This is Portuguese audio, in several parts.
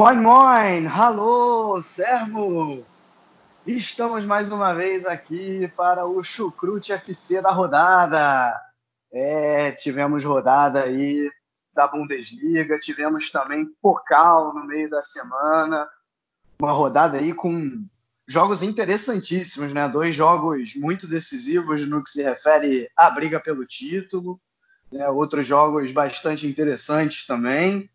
Moin, moin! Alô, servos! Estamos mais uma vez aqui para o Chucrute FC da rodada. É, tivemos rodada aí da Bundesliga, tivemos também Pokal no meio da semana. Uma rodada aí com jogos interessantíssimos, né? Dois jogos muito decisivos no que se refere à briga pelo título. Né? Outros jogos bastante interessantes também.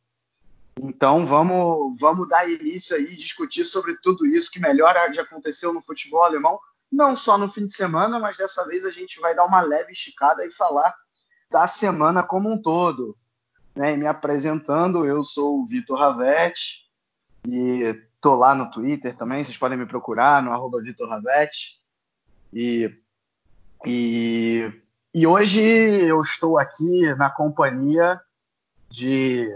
Então vamos, vamos dar início aí, discutir sobre tudo isso que melhor já aconteceu no futebol alemão, não só no fim de semana, mas dessa vez a gente vai dar uma leve esticada e falar da semana como um todo. Né? E me apresentando, eu sou o Vitor Ravetti e tô lá no Twitter também, vocês podem me procurar no arroba Vitor Ravetti. E, e, e hoje eu estou aqui na companhia de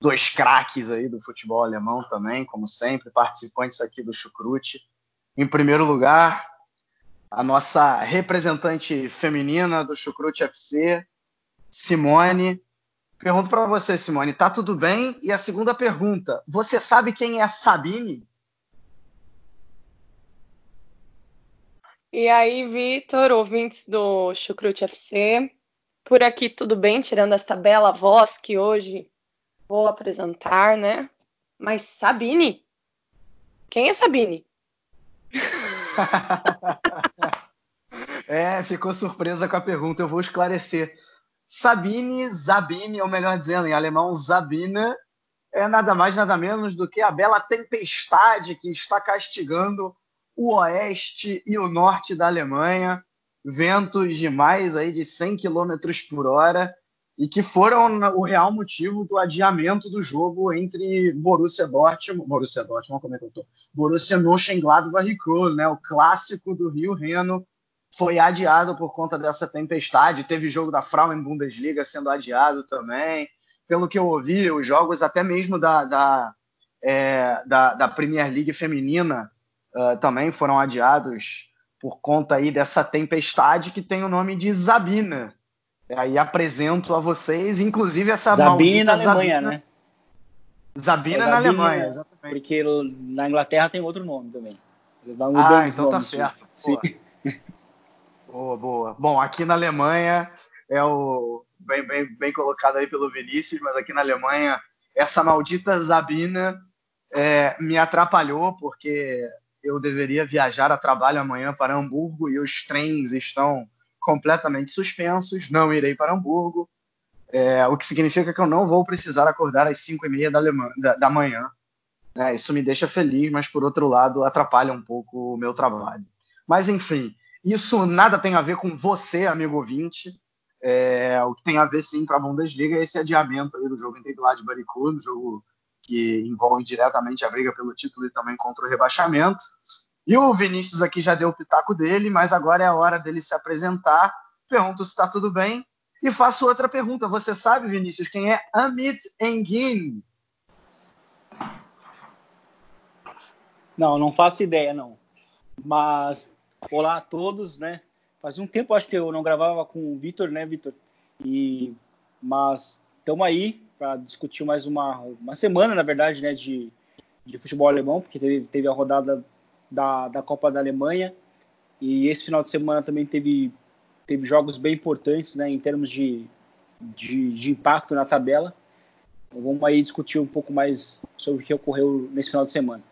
dois craques aí do futebol alemão também, como sempre, participantes aqui do Chucrute. Em primeiro lugar, a nossa representante feminina do Chucrute FC, Simone. Pergunto para você, Simone, tá tudo bem? E a segunda pergunta, você sabe quem é Sabine? E aí, Vitor, ouvintes do Chucrute FC. Por aqui tudo bem, tirando esta bela voz que hoje vou apresentar, né? Mas Sabine? Quem é Sabine? é, ficou surpresa com a pergunta, eu vou esclarecer. Sabine, Zabine, ou melhor dizendo, em alemão, Sabine, é nada mais, nada menos do que a bela tempestade que está castigando o oeste e o norte da Alemanha. Ventos de mais aí de 100 km por hora e que foram o real motivo do adiamento do jogo entre Borussia Dortmund, Borussia Dortmund, como é que eu tô? Borussia Mönchengladbach e Köln, né? O clássico do Rio Reno foi adiado por conta dessa tempestade. Teve jogo da Frauen Bundesliga sendo adiado também. Pelo que eu ouvi, os jogos até mesmo da, da, é, da, da Premier League feminina uh, também foram adiados por conta aí dessa tempestade que tem o nome de Zabina Aí apresento a vocês, inclusive essa Zabine na Alemanha, Zabina. né? Zabina é, na Alemanha, exatamente. Porque na Inglaterra tem outro nome também. Ah, então tá certo. Boa. boa, boa. Bom, aqui na Alemanha é o bem, bem, bem colocado aí pelo Vinícius, mas aqui na Alemanha essa maldita Zabina é, me atrapalhou porque eu deveria viajar a trabalho amanhã para Hamburgo e os trens estão completamente suspensos, não irei para Hamburgo, é, o que significa que eu não vou precisar acordar às 5 e meia da, da, da manhã. É, isso me deixa feliz, mas por outro lado atrapalha um pouco o meu trabalho. Mas enfim, isso nada tem a ver com você, amigo ouvinte. É, o que tem a ver sim para a Bundesliga é esse adiamento aí do jogo entre Gladbach e Köln, jogo que envolve diretamente a briga pelo título e também contra o rebaixamento. E o Vinícius aqui já deu o pitaco dele, mas agora é a hora dele se apresentar. Pergunto se está tudo bem. E faço outra pergunta. Você sabe, Vinícius, quem é Amit Engin? Não, não faço ideia, não. Mas, olá a todos, né? Faz um tempo, acho que eu não gravava com o Vitor, né, Vitor? E, mas estamos aí para discutir mais uma, uma semana, na verdade, né, de, de futebol alemão, porque teve, teve a rodada da, da Copa da Alemanha. E esse final de semana também teve, teve jogos bem importantes né, em termos de, de, de impacto na tabela. Então, vamos aí discutir um pouco mais sobre o que ocorreu nesse final de semana.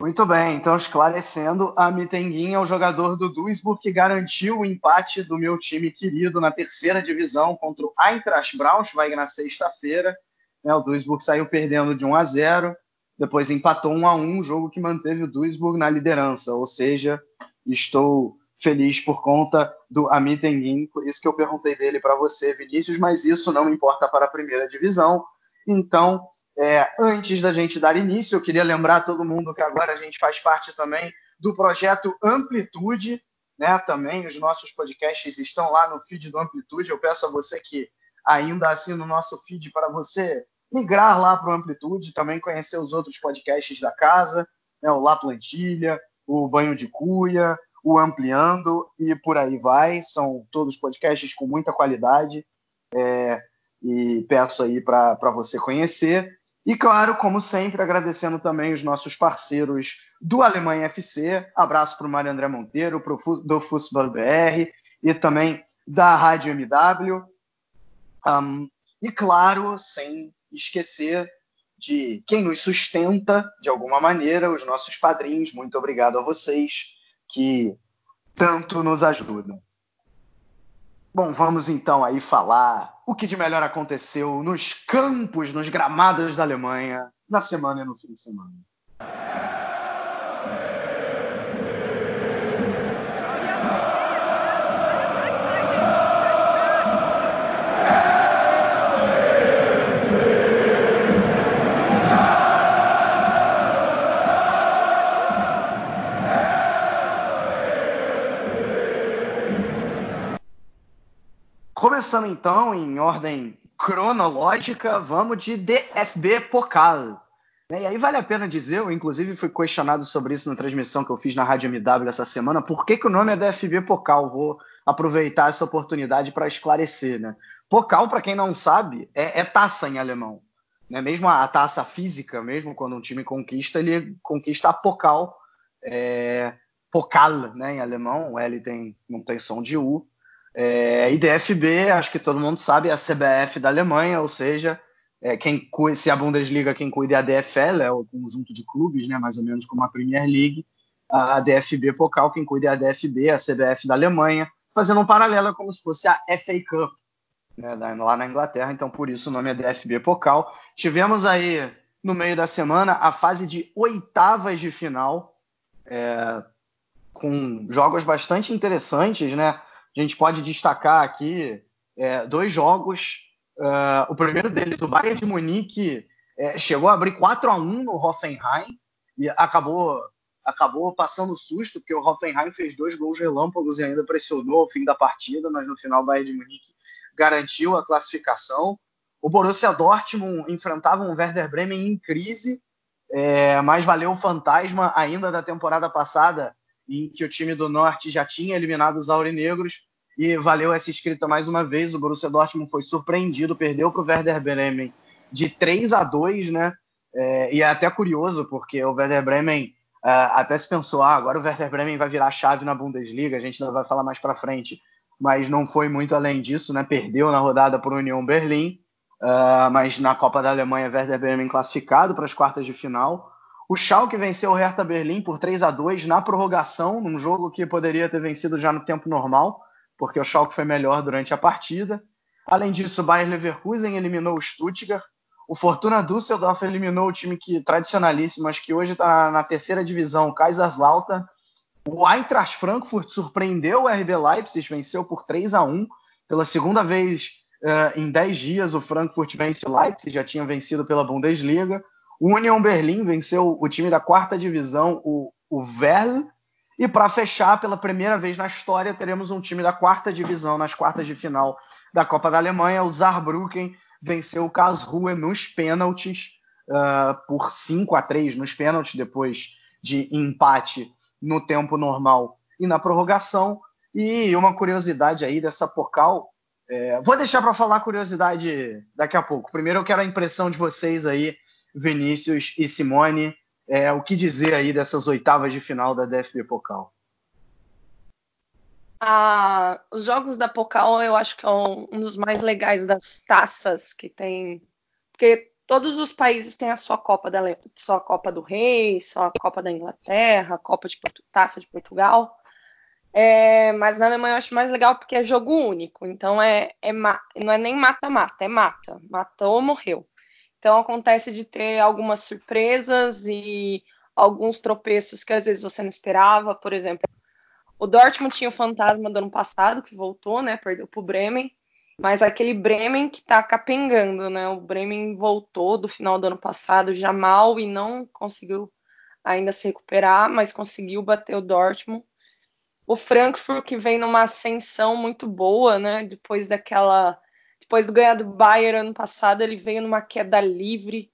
Muito bem, então esclarecendo, a Mitenguin é o jogador do Duisburg que garantiu o empate do meu time querido na terceira divisão contra o Eintracht Braunschweig na sexta-feira. Né, o Duisburg saiu perdendo de 1 a 0 depois empatou 1 a 1 jogo que manteve o Duisburg na liderança, ou seja, estou feliz por conta do Amit Engin, por isso que eu perguntei dele para você, Vinícius, mas isso não importa para a primeira divisão. Então, é, antes da gente dar início, eu queria lembrar todo mundo que agora a gente faz parte também do projeto Amplitude, né? Também os nossos podcasts estão lá no feed do Amplitude. Eu peço a você que ainda assina o nosso feed para você migrar lá para o Amplitude, também conhecer os outros podcasts da casa, né? o La Plantilha, o Banho de Cuia, o Ampliando e por aí vai. São todos podcasts com muita qualidade é, e peço aí para você conhecer. E claro, como sempre, agradecendo também os nossos parceiros do Alemanha FC. Abraço para o Mário André Monteiro, pro, do Futebol BR e também da Rádio MW. Um, e claro, sem esquecer de quem nos sustenta de alguma maneira, os nossos padrinhos. Muito obrigado a vocês que tanto nos ajudam. Bom, vamos então aí falar o que de melhor aconteceu nos campos, nos gramados da Alemanha, na semana e no fim de semana. Começando então em ordem cronológica, vamos de DFB Pokal. E aí vale a pena dizer, eu inclusive fui questionado sobre isso na transmissão que eu fiz na Rádio MW essa semana, por que, que o nome é DFB Pokal? Vou aproveitar essa oportunidade para esclarecer. Né? Pokal, para quem não sabe, é, é, taça em alemão. Né? Mesmo a, a, taça física, mesmo quando um time conquista, ele conquista a Pokal. É, Pokal, né, em alemão, o L tem, não tem som de U. É, IDFB, acho que todo mundo sabe, é a CBF da Alemanha, ou seja, é, quem se a Bundesliga quem cuida é a DFL, é o conjunto de clubes, né, mais ou menos como a Premier League, a DFB Pokal, quem cuida é a DFB, a CBF da Alemanha, fazendo um paralelo como se fosse a FA Cup, né, lá na Inglaterra, então por isso o nome é DFB Pokal. Tivemos aí no meio da semana a fase de oitavas de final, é, com jogos bastante interessantes, né? A gente pode destacar aqui é, dois jogos. Uh, o primeiro deles, o Bayern de Munique, é, chegou a abrir 4 a 1 no Hoffenheim e acabou, acabou passando susto, porque o Hoffenheim fez dois gols relâmpagos e ainda pressionou o fim da partida, mas no final o Bayern de Munique garantiu a classificação. O Borussia Dortmund enfrentava um Werder Bremen em crise, é, mas valeu o fantasma ainda da temporada passada em que o time do Norte já tinha eliminado os aurinegros e valeu essa escrita mais uma vez. O Borussia Dortmund foi surpreendido, perdeu para o Werder Bremen de 3 a 2, né? É, e é até curioso, porque o Werder Bremen é, até se pensou, ah, agora o Werder Bremen vai virar chave na Bundesliga, a gente ainda vai falar mais para frente, mas não foi muito além disso, né? Perdeu na rodada para o União Berlim, uh, mas na Copa da Alemanha, Werder Bremen classificado para as quartas de final. O Schalke venceu o Hertha Berlim por 3 a 2 na prorrogação, num jogo que poderia ter vencido já no tempo normal, porque o Schalke foi melhor durante a partida. Além disso, o Bayern Leverkusen eliminou o Stuttgart. O Fortuna Düsseldorf eliminou o time que tradicionalíssimo, mas que hoje está na terceira divisão, o Kaiserslautern. O Eintracht Frankfurt surpreendeu o RB Leipzig, venceu por 3 a 1 pela segunda vez uh, em 10 dias. O Frankfurt vence o Leipzig, já tinha vencido pela Bundesliga. O Union Berlim venceu o time da quarta divisão, o, o Verl. E para fechar, pela primeira vez na história, teremos um time da quarta divisão nas quartas de final da Copa da Alemanha. O Saarbrücken venceu o Karlsruhe nos pênaltis uh, por 5 a 3 nos pênaltis, depois de empate no tempo normal e na prorrogação. E uma curiosidade aí dessa Pocal, é, vou deixar para falar a curiosidade daqui a pouco. Primeiro eu quero a impressão de vocês aí Vinícius e Simone. É, o que dizer aí dessas oitavas de final da DFB Pokal? Ah, os jogos da Pokal eu acho que é um, dos mais legais das taças que tem, porque todos os países têm a sua Copa da sua Copa do Rei, sua Copa da Inglaterra, Copa de Taça de Portugal. É, mas na Alemanha eu acho mais legal porque é jogo único, então é, é não é nem mata-mata, é mata, matou ou morreu. Então acontece de ter algumas surpresas e alguns tropeços que às vezes você não esperava. Por exemplo, o Dortmund tinha o fantasma do ano passado, que voltou, né? Perdeu para o Bremen. Mas aquele Bremen que está capengando, né? O Bremen voltou do final do ano passado já mal e não conseguiu ainda se recuperar, mas conseguiu bater o Dortmund. O Frankfurt que vem numa ascensão muito boa, né? Depois daquela depois do ganhar do Bayern ano passado, ele veio numa queda livre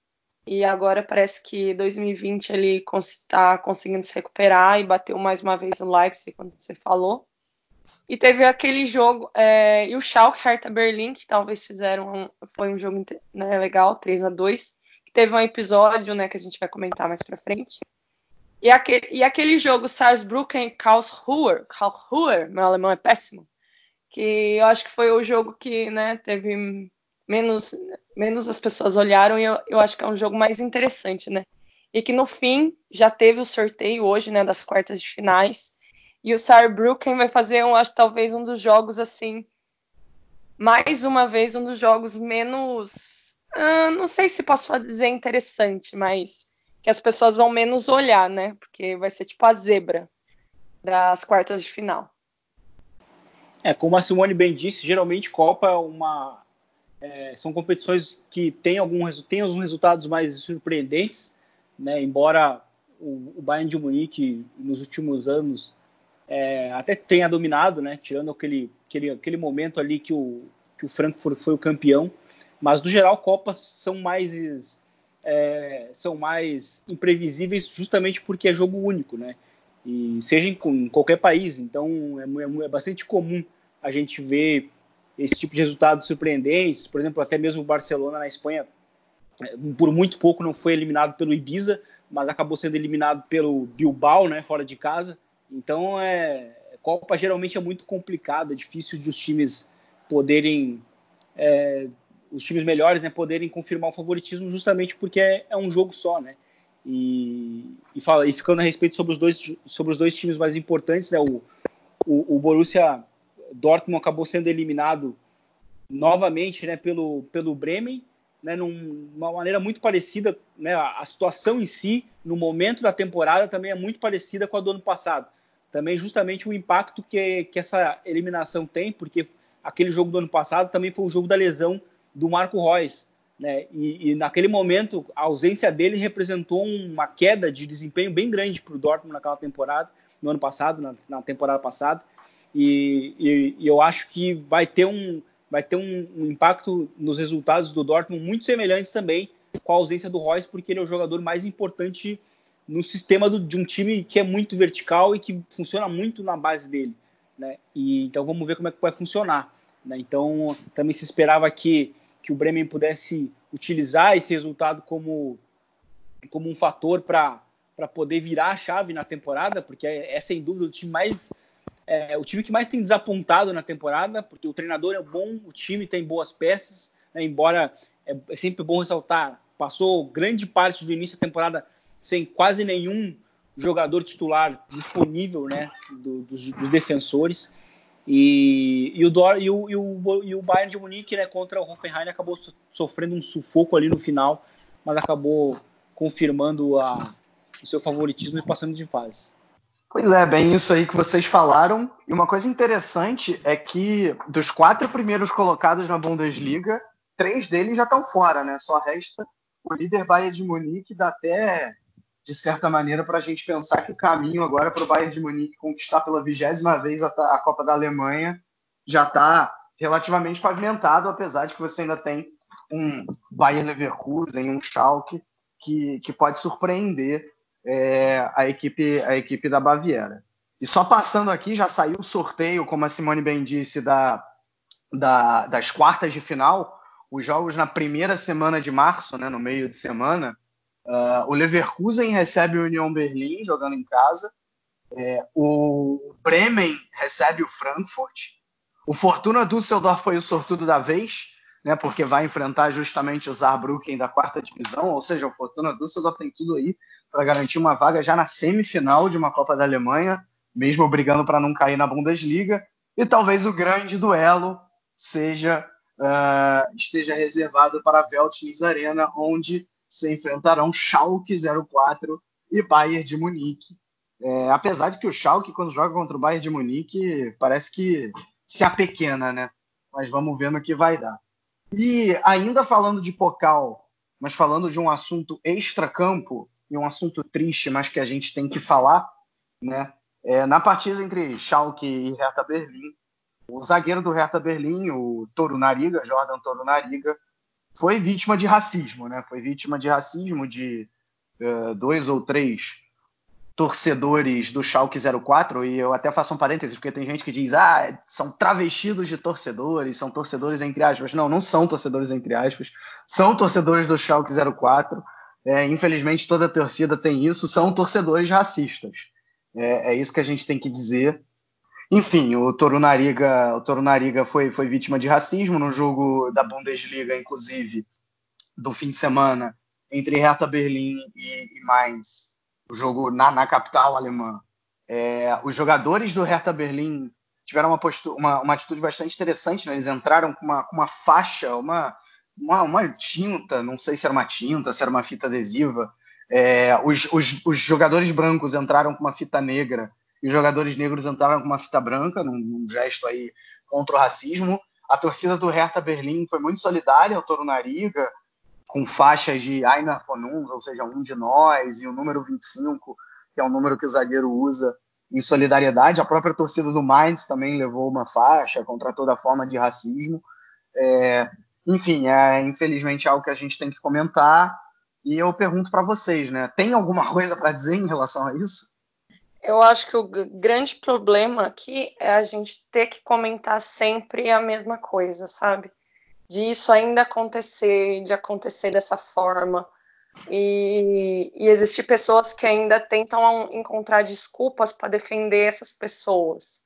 e agora parece que 2020 ele está conseguindo se recuperar e bateu mais uma vez o Leipzig, quando você falou. E teve aquele jogo, é, e o Schalke Hertha Berlim, que talvez fizeram, um, foi um jogo né, legal, 3 a 2 que teve um episódio, né, que a gente vai comentar mais pra frente. E aquele, e aquele jogo Saarbrücken Karlsruhe, Karlsruhe, meu alemão é péssimo, que eu acho que foi o jogo que né, teve menos, menos as pessoas olharam e eu, eu acho que é um jogo mais interessante, né? E que no fim já teve o sorteio hoje, né, das quartas de finais. E o Saarbrücken vai fazer, eu acho, talvez um dos jogos assim, mais uma vez um dos jogos menos, uh, não sei se posso dizer interessante, mas que as pessoas vão menos olhar, né? Porque vai ser tipo a zebra das quartas de final. É, como a Simone bem disse, geralmente Copa é uma, é, são competições que têm, algum, têm alguns resultados mais surpreendentes, né? embora o, o Bayern de Munique nos últimos anos é, até tenha dominado, né? tirando aquele, aquele, aquele momento ali que o, que o Frankfurt foi o campeão, mas no geral Copas são mais é, são mais imprevisíveis justamente porque é jogo único, né? E seja em, em qualquer país, então é, é, é bastante comum a gente vê esse tipo de resultados surpreendentes. Por exemplo, até mesmo o Barcelona na Espanha, é, por muito pouco não foi eliminado pelo Ibiza, mas acabou sendo eliminado pelo Bilbao, né, fora de casa. Então, é, Copa geralmente é muito complicado, é difícil de os times poderem, é, os times melhores, né, poderem confirmar o favoritismo, justamente porque é, é um jogo só, né. E, e, fala, e ficando a respeito sobre os dois, sobre os dois times mais importantes, né, o, o, o Borussia Dortmund acabou sendo eliminado novamente né, pelo, pelo Bremen, né, numa maneira muito parecida. Né, a situação em si, no momento da temporada, também é muito parecida com a do ano passado. Também justamente o impacto que, que essa eliminação tem, porque aquele jogo do ano passado também foi o jogo da lesão do Marco Reus. Né, e, e naquele momento, a ausência dele representou uma queda de desempenho bem grande para o Dortmund naquela temporada, no ano passado, na, na temporada passada. E, e, e, eu acho que vai ter, um, vai ter um, um, impacto nos resultados do Dortmund muito semelhantes também com a ausência do Royce, porque ele é o jogador mais importante no sistema do, de um time que é muito vertical e que funciona muito na base dele. Né? E, então vamos ver como é que vai funcionar. Né? Então também se esperava que, que o Bremen pudesse utilizar esse resultado como, como um fator para poder virar a chave na temporada, porque é, é sem dúvida o time mais é o time que mais tem desapontado na temporada, porque o treinador é bom, o time tem boas peças, né, embora é, é, sempre bom ressaltar, passou grande parte do início da temporada sem quase nenhum jogador titular disponível né, do, dos, dos, defensores. E, e, o Dor, e, o, e, o, e o Bayern de Munique né, contra o Hoffenheim acabou sofrendo um sufoco ali no final, mas acabou confirmando a, o seu favoritismo e passando de fase. Pois é, bem isso aí que vocês falaram. E uma coisa interessante é que dos quatro primeiros colocados na Bundesliga, três deles já estão fora, né? Só resta o líder Bayern de Munique, dá até, de certa maneira, para a gente pensar que o caminho agora para o Bayern de Munique conquistar pela vigésima vez a, Copa da Alemanha já está relativamente pavimentado, apesar de que você ainda tem um Bayern Leverkusen, um Schalke, que, que pode surpreender é, a, equipe, a equipe da Baviera. E só passando aqui, já saiu o sorteio, como a Simone bem disse, da, da, das quartas de final. Os jogos na primeira semana de março, né, no meio de semana. Uh, o Leverkusen recebe o União Berlim jogando em casa. É, o Bremen recebe o Frankfurt. O Fortuna Düsseldorf foi o sortudo da vez, né, porque vai enfrentar justamente o Saarbrücken da quarta divisão, ou seja, o Fortuna Düsseldorf tem tudo aí para garantir uma vaga já na semifinal de uma Copa da Alemanha, mesmo brigando para não cair na Bundesliga. E talvez o grande duelo seja uh, esteja reservado para a Veltins Arena, onde se enfrentarão Schalke 04 e Bayern de Munique. É, apesar de que o Schalke, quando joga contra o Bayern de Munique, parece que se apequena, né? Mas vamos ver no que vai dar. E ainda falando de Pocal, mas falando de um assunto extra-campo, e um assunto triste, mas que a gente tem que falar, né? É, na partida entre Schalke e Hertha Berlim, o zagueiro do Hertha Berlim, o Toro Nariga, Jordan Toro Nariga, foi vítima de racismo, né? Foi vítima de racismo de uh, dois ou três torcedores do Schalke 04, e eu até faço um parênteses, porque tem gente que diz, ah, são travestidos de torcedores, são torcedores entre aspas. Não, não são torcedores entre aspas, são torcedores do Schalke 04. É, infelizmente, toda torcida tem isso, são torcedores racistas. É, é, isso que a gente tem que dizer. Enfim, o Toro Nariga, o Toro Nariga foi, foi vítima de racismo no jogo da Bundesliga, inclusive, do fim de semana, entre Hertha Berlim e, e Mainz o jogo na, na capital alemã. É, os jogadores do Hertha Berlim tiveram uma, postura, uma, uma atitude bastante interessante. Né? Eles entraram com uma, com uma faixa, uma, uma, uma, tinta, não sei se era uma tinta, se era uma fita adesiva. É, os, os, os, jogadores brancos entraram com uma fita negra e os jogadores negros entraram com uma fita branca, num, num gesto aí contra o racismo. A torcida do Hertha Berlim foi muito solidária ao Toro Nariga, com faixas de Aina von uns, ou seja, um de nós, e o número 25, que é o número que o zagueiro usa em solidariedade. A própria torcida do Mainz também levou uma faixa contra toda forma de racismo. É, enfim, é infelizmente algo que a gente tem que comentar. E eu pergunto para vocês, né? Tem alguma coisa para dizer em relação a isso? Eu acho que o grande problema aqui é a gente ter que comentar sempre a mesma coisa, sabe? De isso ainda acontecer, de acontecer dessa forma. E, e existir pessoas que ainda tentam encontrar desculpas para defender essas pessoas.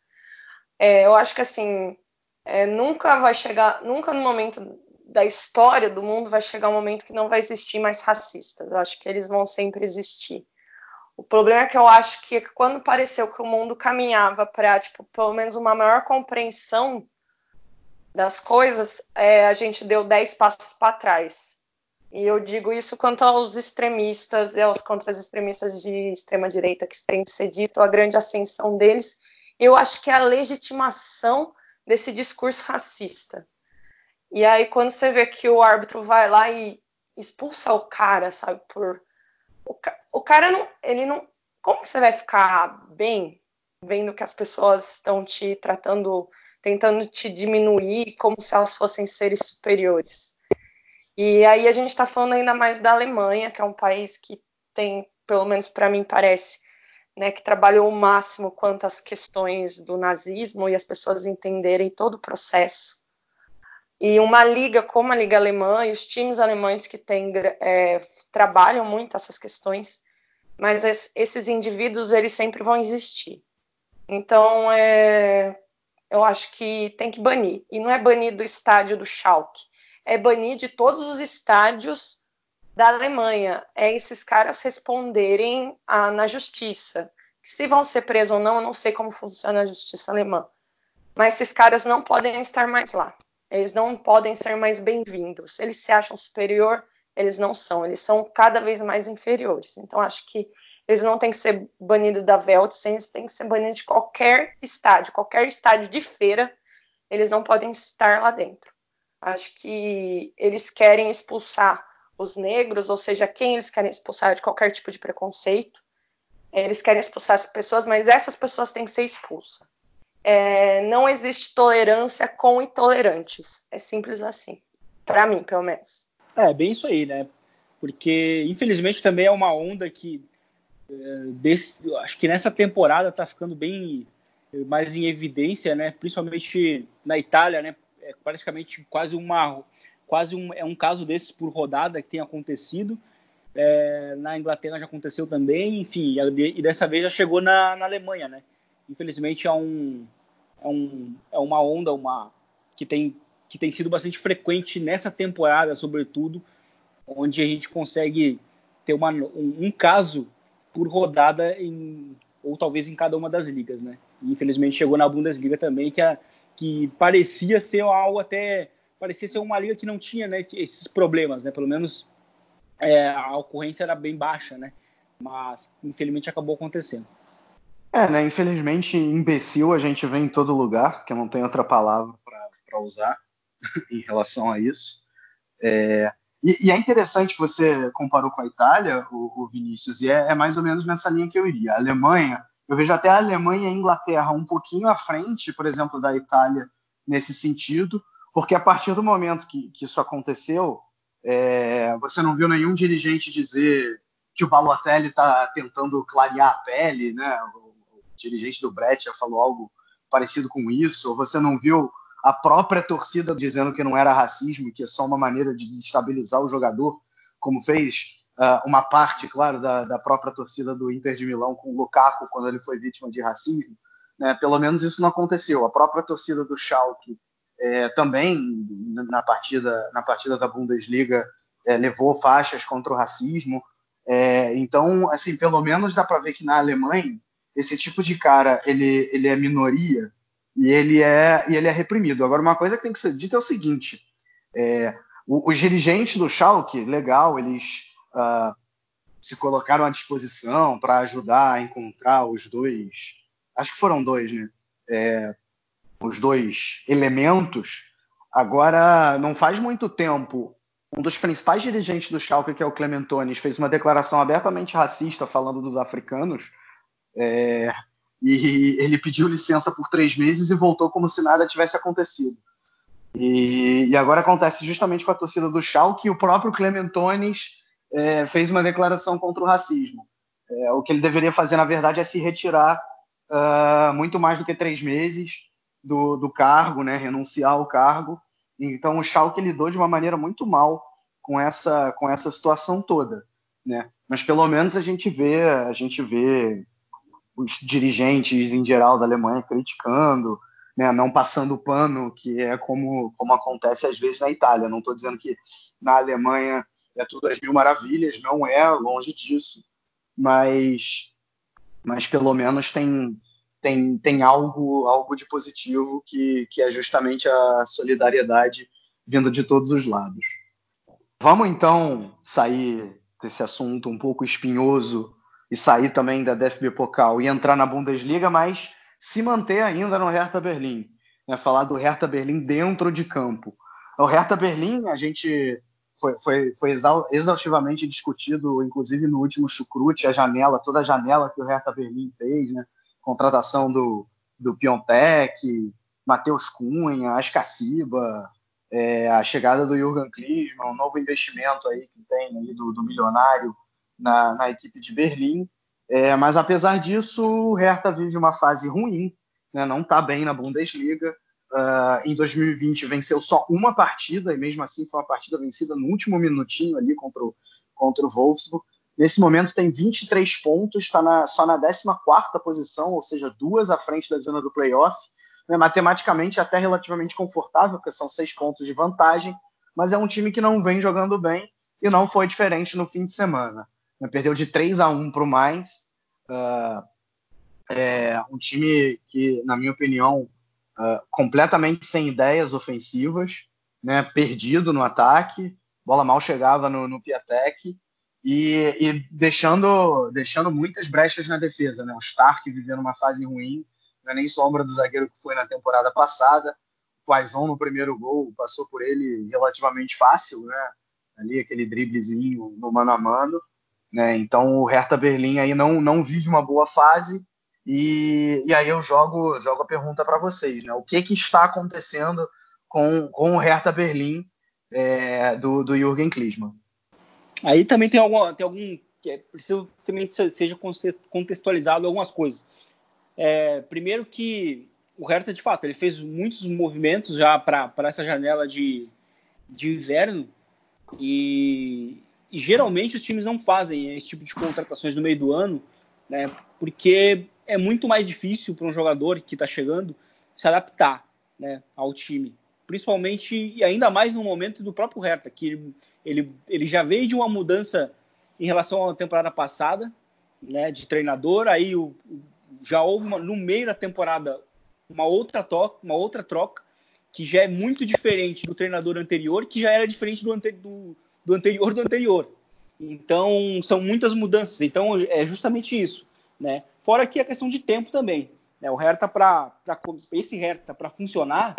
É, eu acho que assim, é, nunca vai chegar, nunca no momento da história do mundo vai chegar um momento que não vai existir mais racistas. Eu acho que eles vão sempre existir. O problema é que eu acho que quando pareceu que o mundo caminhava para, tipo, pelo menos uma maior compreensão das coisas, é, a gente deu dez passos para trás. E eu digo isso quanto aos extremistas e aos contra-extremistas de extrema-direita que tem que ser dito, a grande ascensão deles. Eu acho que é a legitimação desse discurso racista. E aí, quando você vê que o árbitro vai lá e expulsa o cara, sabe, por. O, ca... o cara não. Ele não. Como que você vai ficar bem vendo que as pessoas estão te tratando tentando te diminuir como se elas fossem seres superiores. E aí a gente está falando ainda mais da Alemanha, que é um país que tem, pelo menos para mim parece, né, que trabalhou o máximo quanto às questões do nazismo e as pessoas entenderem todo o processo. E uma liga como a Liga Alemã e os times alemães que têm, é, trabalham muito essas questões, mas esses indivíduos eles sempre vão existir. Então, é, eu acho que tem que banir. E não é banir do estádio do Schalke, é banir de todos os estádios da Alemanha. É esses caras responderem a, na justiça. Se vão ser presos ou não, eu não sei como funciona a justiça alemã. Mas esses caras não podem estar mais lá. Eles não podem ser mais bem-vindos. Eles se acham superior, eles não são. Eles são cada vez mais inferiores. Então, acho que eles não têm que ser banidos da Veltz, eles têm que ser banidos de qualquer estádio, qualquer estádio de feira, eles não podem estar lá dentro. Acho que eles querem expulsar os negros, ou seja, quem eles querem expulsar de qualquer tipo de preconceito. Eles querem expulsar as pessoas, mas essas pessoas têm que ser expulsas. É, não existe tolerância com intolerantes. É simples assim. Para mim, pelo menos. É, bem isso aí, né? Porque, infelizmente, também é uma onda que desse, acho que nessa temporada está ficando bem mais em evidência, né? Principalmente na Itália, né? É praticamente quase uma quase um, é um caso desses por rodada que tem acontecido. É, na Inglaterra já aconteceu também, enfim, e dessa vez já chegou na, na Alemanha, né? Infelizmente é um, é um é uma onda, uma que tem que tem sido bastante frequente nessa temporada, sobretudo, onde a gente consegue ter uma, um, um caso por rodada em, ou talvez em cada uma das ligas, né? E, infelizmente chegou na Bundesliga também, que, a, que parecia ser algo até parecia ser uma liga que não tinha né, esses problemas, né? Pelo menos é, a ocorrência era bem baixa, né? Mas infelizmente acabou acontecendo. É, né? Infelizmente, imbecil a gente vê em todo lugar, que eu não tenho outra palavra para usar em relação a isso. É, e, e, é interessante que você comparou com a Itália, o, o Vinícius, e é, é, mais ou menos nessa linha que eu iria. A Alemanha, eu vejo até a Alemanha e a Inglaterra um pouquinho à frente, por exemplo, da Itália nesse sentido, porque a partir do momento que, que isso aconteceu, é, você não viu nenhum dirigente dizer que o Balotelli está tentando clarear a pele, né? O, o dirigente do Brett já falou algo parecido com isso, ou você não viu a própria torcida dizendo que não era racismo, que é só uma maneira de desestabilizar o jogador, como fez uh, uma parte, claro, da, da, própria torcida do Inter de Milão com o Lukaku quando ele foi vítima de racismo. Né? Pelo menos isso não aconteceu. A própria torcida do Schalke é, também na partida na partida da Bundesliga é, levou faixas contra o racismo. É, então, assim, pelo menos dá para ver que na Alemanha esse tipo de cara ele, ele é minoria e ele é, e ele é reprimido. Agora, uma coisa que tem que ser dita é o seguinte: é, os dirigentes do Schalke, legal, eles uh, se colocaram à disposição para ajudar a encontrar os dois, acho que foram dois, né? É, os dois elementos. Agora, não faz muito tempo, um dos principais dirigentes do Schalke, que é o Clementones, fez uma declaração abertamente racista falando dos africanos. É, e ele pediu licença por três meses e voltou como se nada tivesse acontecido. E, e agora acontece justamente com a torcida do Schalke que o próprio Clementones é, fez uma declaração contra o racismo. É, o que ele deveria fazer, na verdade, é se retirar uh, muito mais do que três meses do, do cargo, né, renunciar ao cargo. Então o Schalke lidou de uma maneira muito mal com essa, com essa situação toda. Né? Mas pelo menos a gente vê, a gente vê os dirigentes em geral da Alemanha criticando, né, não passando pano, que é como, como acontece às vezes na Itália. Não estou dizendo que na Alemanha é tudo as mil maravilhas, não é, longe disso, mas, mas pelo menos tem, tem, tem algo, algo de positivo que, que é justamente a solidariedade vindo de todos os lados. Vamos então sair desse assunto um pouco espinhoso e sair também da DFB Pokal e entrar na Bundesliga, mas se manter ainda no Hertha Berlim. Né? Falar do Hertha Berlim dentro de campo. O Hertha Berlim, a gente foi, foi, foi exaustivamente discutido, inclusive no último chucrute, a janela, toda a janela que o Hertha Berlim fez, né? Contratação do, do Piontek, Matheus Cunha, Ascaciba, é, a chegada do Jürgen Klinsmann, um novo investimento aí que tem aí do, do milionário na, na equipe de Berlim. É, mas apesar disso, o Hertha vive uma fase ruim, né, não está bem na Bundesliga. Uh, em 2020 venceu só uma partida, e mesmo assim foi uma partida vencida no último minutinho ali contra o, contra o Wolfsburg. Nesse momento tem 23 pontos, está só na 14 posição, ou seja, duas à frente da zona do playoff. Né, matematicamente até relativamente confortável, porque são seis pontos de vantagem, mas é um time que não vem jogando bem e não foi diferente no fim de semana. Né? Perdeu de 3 a 1 para o Mainz. Uh, é um time que, na minha opinião, uh, completamente sem ideias ofensivas, né? perdido no ataque, bola mal chegava no, no Piatek e, e, deixando, deixando muitas brechas na defesa. Né? O Stark vivendo uma fase ruim, não é nem sombra do zagueiro que foi na temporada passada. O Quaison no primeiro gol passou por ele relativamente fácil, né? ali aquele driblezinho no mano a mano. Né? Então o Hertha Berlim aí não, não vive uma boa fase. E, e aí eu jogo, jogo a pergunta para vocês. Né? O que, que está acontecendo com, com o Hertha Berlim é, do, do Jürgen Klinsmann? Aí também tem algum, tem algum que é preciso que seja contextualizado algumas coisas. É, primeiro que o Hertha, de fato, ele fez muitos movimentos já para essa janela de, de inverno e, e geralmente os times não fazem esse tipo de contratações no meio do ano, né? Porque é muito mais difícil para um jogador que está chegando se adaptar, né, ao time. Principalmente e ainda mais no momento do próprio Hertha, que ele, ele, já veio de uma mudança em relação à temporada passada, né, de treinador. Aí o, já houve uma, no meio da temporada uma outra troca, uma outra troca que já é muito diferente do treinador anterior, que já era diferente do, do, do anterior do anterior. Então, são muitas mudanças. Então, é justamente isso. Né? Fora que a questão de tempo também. Né? O Hertha, para esse Hertha, para funcionar,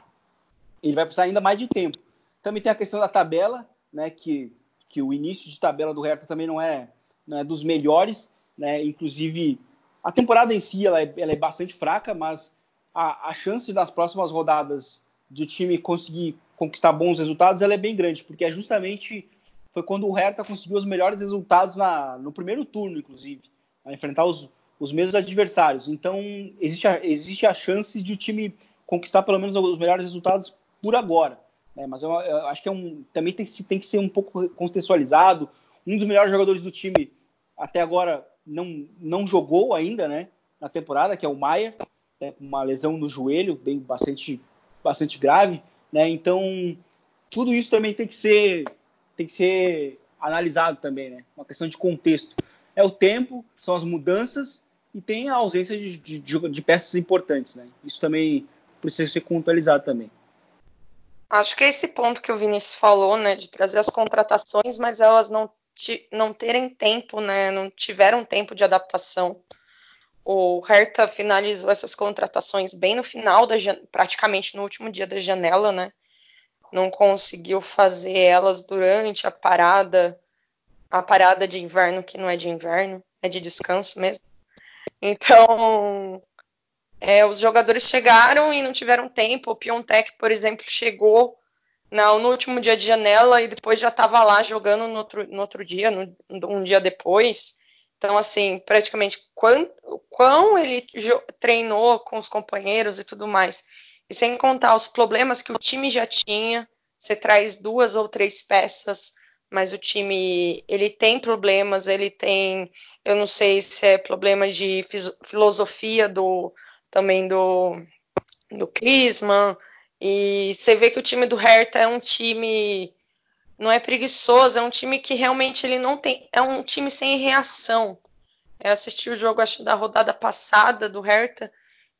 ele vai precisar ainda mais de tempo. Também tem a questão da tabela, né? que, que o início de tabela do Hertha também não é, não é dos melhores. Né? Inclusive, a temporada em si ela é, ela é bastante fraca, mas a, a chance nas próximas rodadas de o time conseguir conquistar bons resultados ela é bem grande, porque é justamente foi quando o Hertha conseguiu os melhores resultados na, no primeiro turno, inclusive, a enfrentar os, os mesmos adversários. Então, existe a, existe a chance de o time conquistar pelo menos os melhores resultados por agora. Né? Mas eu, eu, acho que é um, também tem, tem que ser um pouco contextualizado. Um dos melhores jogadores do time até agora não, não jogou ainda né, na temporada, que é o Maier, né, uma lesão no joelho, bem bastante, bastante grave. Né? Então, tudo isso também tem que ser tem que ser analisado também, né? Uma questão de contexto. É o tempo, são as mudanças e tem a ausência de, de, de peças importantes, né? Isso também precisa ser contextualizado também. Acho que é esse ponto que o Vinícius falou, né, de trazer as contratações, mas elas não, não terem tempo, né, não tiveram tempo de adaptação. O Hertha finalizou essas contratações bem no final, da, praticamente no último dia da janela, né? Não conseguiu fazer elas durante a parada, a parada de inverno, que não é de inverno, é de descanso mesmo. Então, é, os jogadores chegaram e não tiveram tempo. O Piontek, por exemplo, chegou no, no último dia de janela e depois já estava lá jogando no outro, no outro dia, no, um dia depois. Então, assim, praticamente quão, quão ele treinou com os companheiros e tudo mais e sem contar os problemas que o time já tinha, você traz duas ou três peças, mas o time ele tem problemas, ele tem, eu não sei se é problema de filosofia do também do do Klinsmann, e você vê que o time do Hertha é um time não é preguiçoso, é um time que realmente ele não tem, é um time sem reação. Eu assisti o jogo acho da rodada passada do Hertha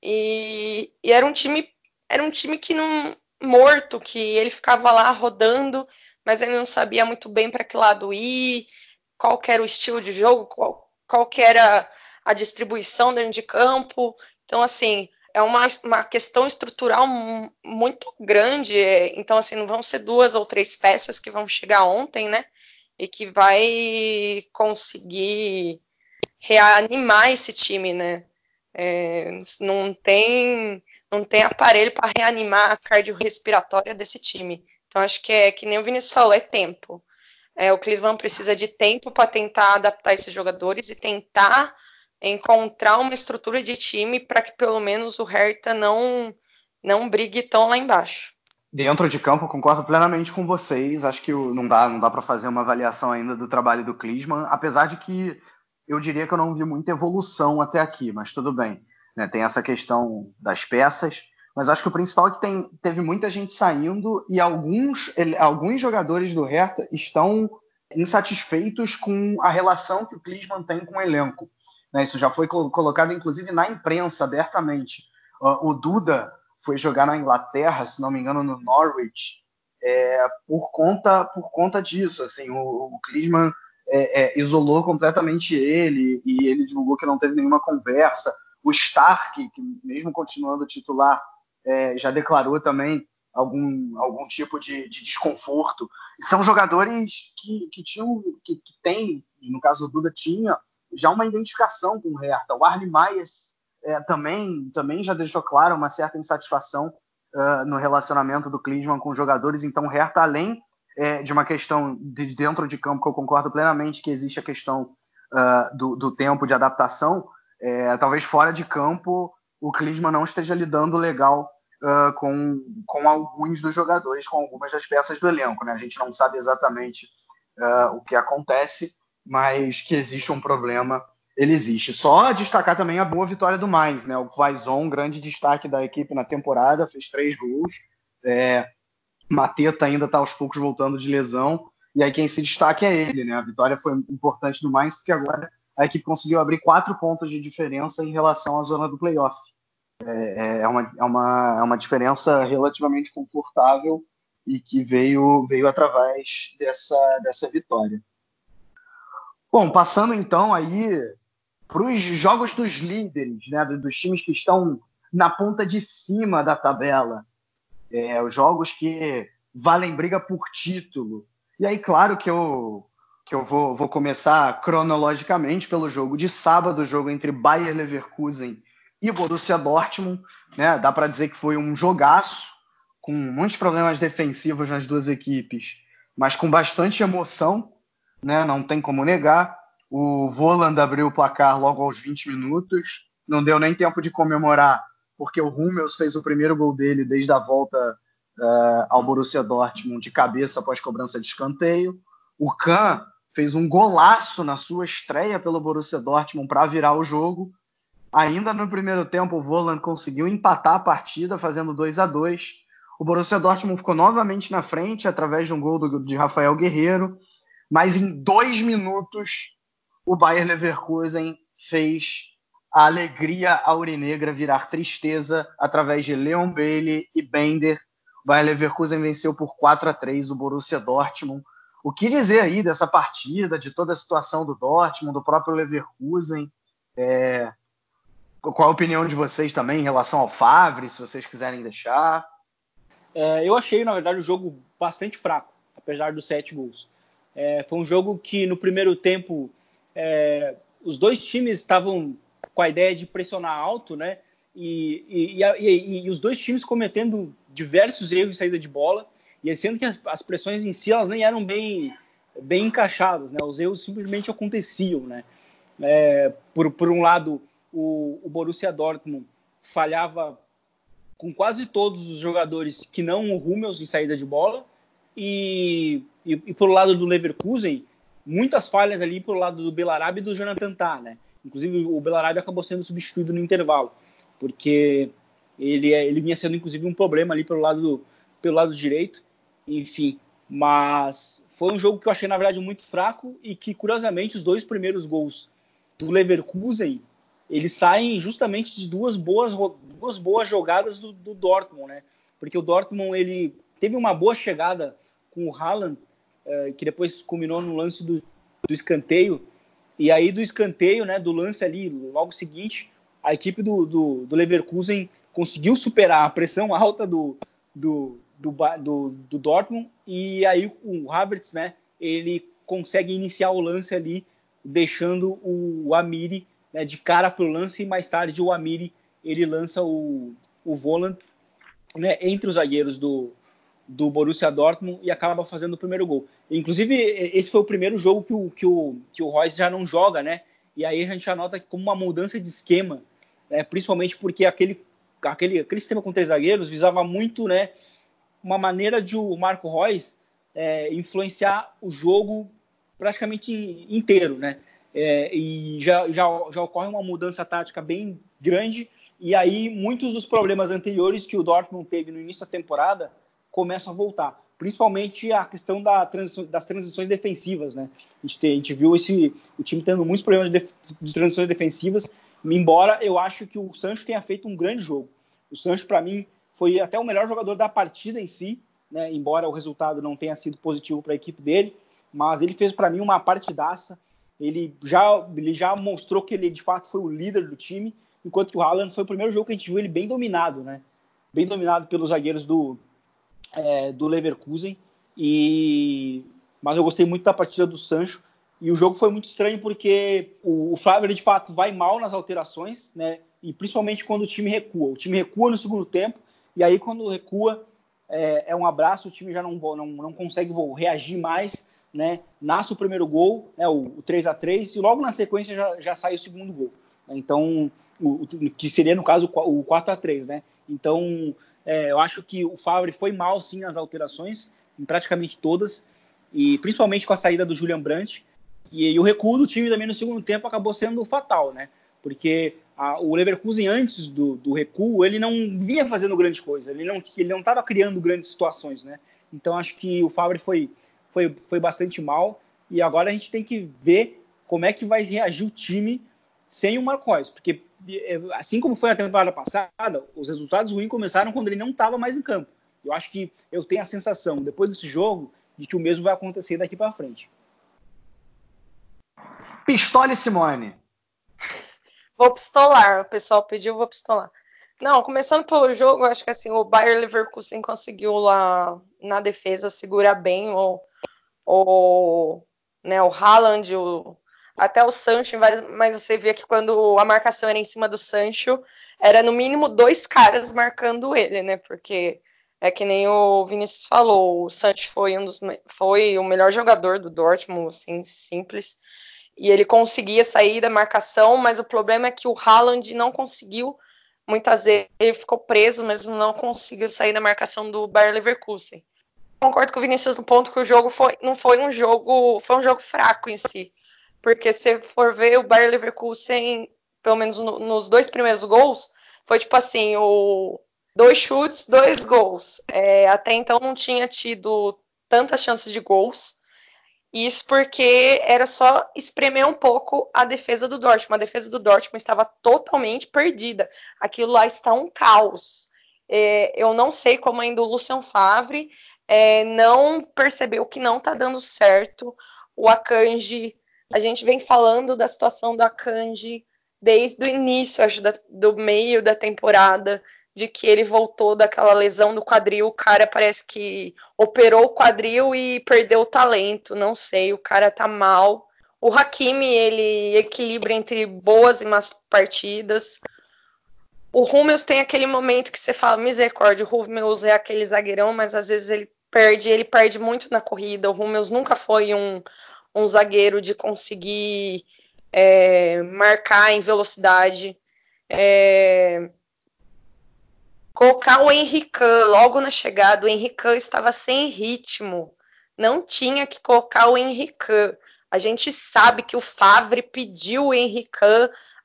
e, e era um time era um time que não morto, que ele ficava lá rodando, mas ele não sabia muito bem para que lado ir, qual era o estilo de jogo, qual, qual era a distribuição dentro de campo. Então, assim, é uma, uma questão estrutural muito grande. Então, assim, não vão ser duas ou três peças que vão chegar ontem, né? E que vai conseguir reanimar esse time, né? É, não tem não tem aparelho para reanimar a cardiorrespiratória desse time. Então acho que é que nem o Vinícius falou, é tempo. É, o Klinsmann precisa de tempo para tentar adaptar esses jogadores e tentar encontrar uma estrutura de time para que pelo menos o Hertha não não brigue tão lá embaixo. Dentro de campo, concordo plenamente com vocês. Acho que não dá, não dá para fazer uma avaliação ainda do trabalho do Klinsmann, apesar de que eu diria que eu não vi muita evolução até aqui, mas tudo bem. Né? Tem essa questão das peças, mas acho que o principal é que tem, teve muita gente saindo e alguns, ele, alguns jogadores do Hertha estão insatisfeitos com a relação que o Klinsmann tem com o elenco. Né? Isso já foi colocado, inclusive, na imprensa abertamente. O Duda foi jogar na Inglaterra, se não me engano, no Norwich, é, por conta por conta disso. Assim, o, o Klinsmann é, é, isolou completamente ele e ele divulgou que não teve nenhuma conversa. O Stark, que mesmo continuando titular, é, já declarou também algum, algum tipo de, de desconforto. E são jogadores que, que tinham, que, que tem, no caso do Duda, tinha já uma identificação com o Hertha. O Arne Myers é, também, também já deixou claro uma certa insatisfação uh, no relacionamento do Klinsmann com os jogadores. Então, o Hertha, além é, de uma questão de dentro de campo, que eu concordo plenamente que existe a questão uh, do, do tempo de adaptação, é, talvez fora de campo o Klinsmann não esteja lidando legal uh, com, com alguns dos jogadores, com algumas das peças do elenco. Né? A gente não sabe exatamente uh, o que acontece, mas que existe um problema, ele existe. Só destacar também a boa vitória do Mais, né? O Quaison, grande destaque da equipe na temporada, fez três gols. É, Mateta ainda está aos poucos voltando de lesão. E aí quem se destaca é ele, né? A vitória foi importante do Mais, porque agora a equipe conseguiu abrir quatro pontos de diferença em relação à zona do playoff. é, é, uma, é, uma, é uma diferença relativamente confortável e que veio, veio através dessa, dessa vitória. Bom, passando então aí para os jogos dos líderes, né, dos times que estão na ponta de cima da tabela, é, os jogos que valem briga por título. E aí, claro que eu, que eu vou, vou começar cronologicamente pelo jogo de sábado, jogo entre Bayer Leverkusen e Borussia Dortmund. Né? Dá para dizer que foi um jogaço, com muitos problemas defensivos nas duas equipes, mas com bastante emoção, né? não tem como negar. O Voland abriu o placar logo aos 20 minutos, não deu nem tempo de comemorar, porque o Hummels fez o primeiro gol dele desde a volta uh, ao Borussia Dortmund de cabeça após cobrança de escanteio. O Kahn fez um golaço na sua estreia pelo Borussia Dortmund para virar o jogo. Ainda no primeiro tempo, o Voland conseguiu empatar a partida, fazendo 2 a 2 O Borussia Dortmund ficou novamente na frente, através de um gol do, de Rafael Guerreiro. Mas em dois minutos, o Bayern Leverkusen fez a alegria aurinegra virar tristeza através de Leon Bailey e Bender. O Bayern Leverkusen venceu por 4 a 3 o Borussia Dortmund. O que dizer aí dessa partida, de toda a situação do Dortmund, do próprio Leverkusen? É, qual a opinião de vocês também em relação ao Favre, se vocês quiserem deixar? É, eu achei, na verdade, o jogo bastante fraco, apesar dos sete gols. É, foi um jogo que no primeiro tempo é, os dois times estavam com a ideia de pressionar alto, né? E, e, e, e, os dois times cometendo diversos erros de saída de bola, e sendo que as, as, pressões em si elas nem eram bem, bem encaixadas, né? Os erros simplesmente aconteciam, né? É, por, por um lado, o, o Borussia Dortmund falhava com quase todos os jogadores que não o Hummels em saída de bola e, e, e pelo lado do Leverkusen muitas falhas ali pelo lado do Belarabe e do Jonathan Tah, né? Inclusive o Belarabe acabou sendo substituído no intervalo porque ele, é, ele vinha sendo inclusive um problema ali pelo lado do, pelo lado direito, enfim. Mas foi um jogo que eu achei na verdade muito fraco e que curiosamente os dois primeiros gols do Leverkusen eles saem justamente de duas boas, duas boas jogadas do, do, Dortmund, né? Porque o Dortmund ele teve uma boa chegada com o Haaland, é, que depois culminou no lance do, do, escanteio. E aí do escanteio, né, do lance ali, logo seguinte, a equipe do, do, do Leverkusen conseguiu superar a pressão alta do, do, do, do, Dortmund e aí o Havertz, né, ele consegue iniciar o lance ali, deixando o Amiri né, de cara para o lance e mais tarde o Amiri ele lança o, o Voland né, entre os zagueiros do, do Borussia Dortmund e acaba fazendo o primeiro gol. Inclusive, esse foi o primeiro jogo que o, que o, que o Royce já não joga, né? E aí a gente já nota como uma mudança de esquema, né, principalmente porque aquele, aquele, aquele sistema com três zagueiros visava muito né, uma maneira de o Marco Reus é, influenciar o jogo praticamente inteiro, né? é, e já, já, já ocorre uma mudança tática bem grande, e aí muitos dos problemas anteriores que o Dortmund teve no início da temporada começam a voltar, principalmente a questão da transição, das transições defensivas, né? A gente, tem, a gente, viu esse, o time tendo muitos problemas de, de transições defensivas, embora eu acho que o Sancho tenha feito um grande jogo. O Sancho, para mim, foi até o melhor jogador da partida em si, né? embora o resultado não tenha sido positivo para a equipe dele, mas ele fez para mim uma partidaça ele já, ele já mostrou que ele de fato foi o líder do time, enquanto que o Haaland foi o primeiro jogo que a gente viu ele bem dominado, né? Bem dominado pelos zagueiros do, é, do Leverkusen. E mas eu gostei muito da partida do Sancho e o jogo foi muito estranho porque o, o Flávio de fato vai mal nas alterações, né? E principalmente quando o time recua. O time recua no segundo tempo e aí quando recua é, é um abraço, o time já não, não, não consegue reagir mais né, nasce o primeiro gol, né, o, o 3 a 3 e logo na sequência já, já sai o segundo gol. Então, o, o, que seria no caso o 4 a 3 né? Então, é, eu acho que o Favre foi mal sim nas alterações, em praticamente todas, e principalmente com a saída do Julian Brandt. E, e o recuo do time também no segundo tempo acabou sendo fatal, né? Porque a, o Leverkusen antes do, do, recuo ele não vinha fazendo grande coisa, ele não ele não estava criando grandes situações, né? Então acho que o Favre foi foi, foi bastante mal. E agora a gente tem que ver como é que vai reagir o time sem o Marcos, porque é, assim como foi na temporada passada, os resultados ruins começaram quando ele não estava mais em campo. Eu acho que eu tenho a sensação, depois desse jogo, de que o mesmo vai acontecer daqui para frente. Pistola e Simone. Vou pistolar, o pessoal pediu, vou pistolar. Não, começando pelo jogo, acho que assim, o Bayer Leverkusen conseguiu lá na defesa segurar bem o, o, né, o Haaland, o, até o Sancho, mas você via que quando a marcação era em cima do Sancho, era no mínimo dois caras marcando ele, né? Porque é que nem o Vinícius falou, o Sancho foi um dos foi o melhor jogador do Dortmund, assim, simples. E ele conseguia sair da marcação, mas o problema é que o Haaland não conseguiu muitas vezes ele ficou preso, mesmo não conseguiu sair da marcação do Bayer Leverkusen. Concordo com o Vinícius no ponto que o jogo foi, não foi um jogo, foi um jogo fraco em si, porque se for ver o Bayer Leverkusen, pelo menos no, nos dois primeiros gols, foi tipo assim, o dois chutes, dois gols. É, até então não tinha tido tantas chances de gols. Isso porque era só espremer um pouco a defesa do Dortmund. A defesa do Dortmund estava totalmente perdida. Aquilo lá está um caos. É, eu não sei como ainda o Lucian Favre é, não percebeu que não está dando certo. O Akanji, a gente vem falando da situação do Akanji desde o início, acho, da, do meio da temporada de que ele voltou daquela lesão no quadril, o cara parece que operou o quadril e perdeu o talento, não sei, o cara tá mal. O Hakimi, ele equilibra entre boas e más partidas. O Hummels tem aquele momento que você fala, misericórdia, o Hummels é aquele zagueirão, mas às vezes ele perde, ele perde muito na corrida. O Hummels nunca foi um, um zagueiro de conseguir é, marcar em velocidade. É, Colocar o Henrique logo na chegada, o Henrique estava sem ritmo. Não tinha que colocar o Henrique. A gente sabe que o Favre pediu o Henrique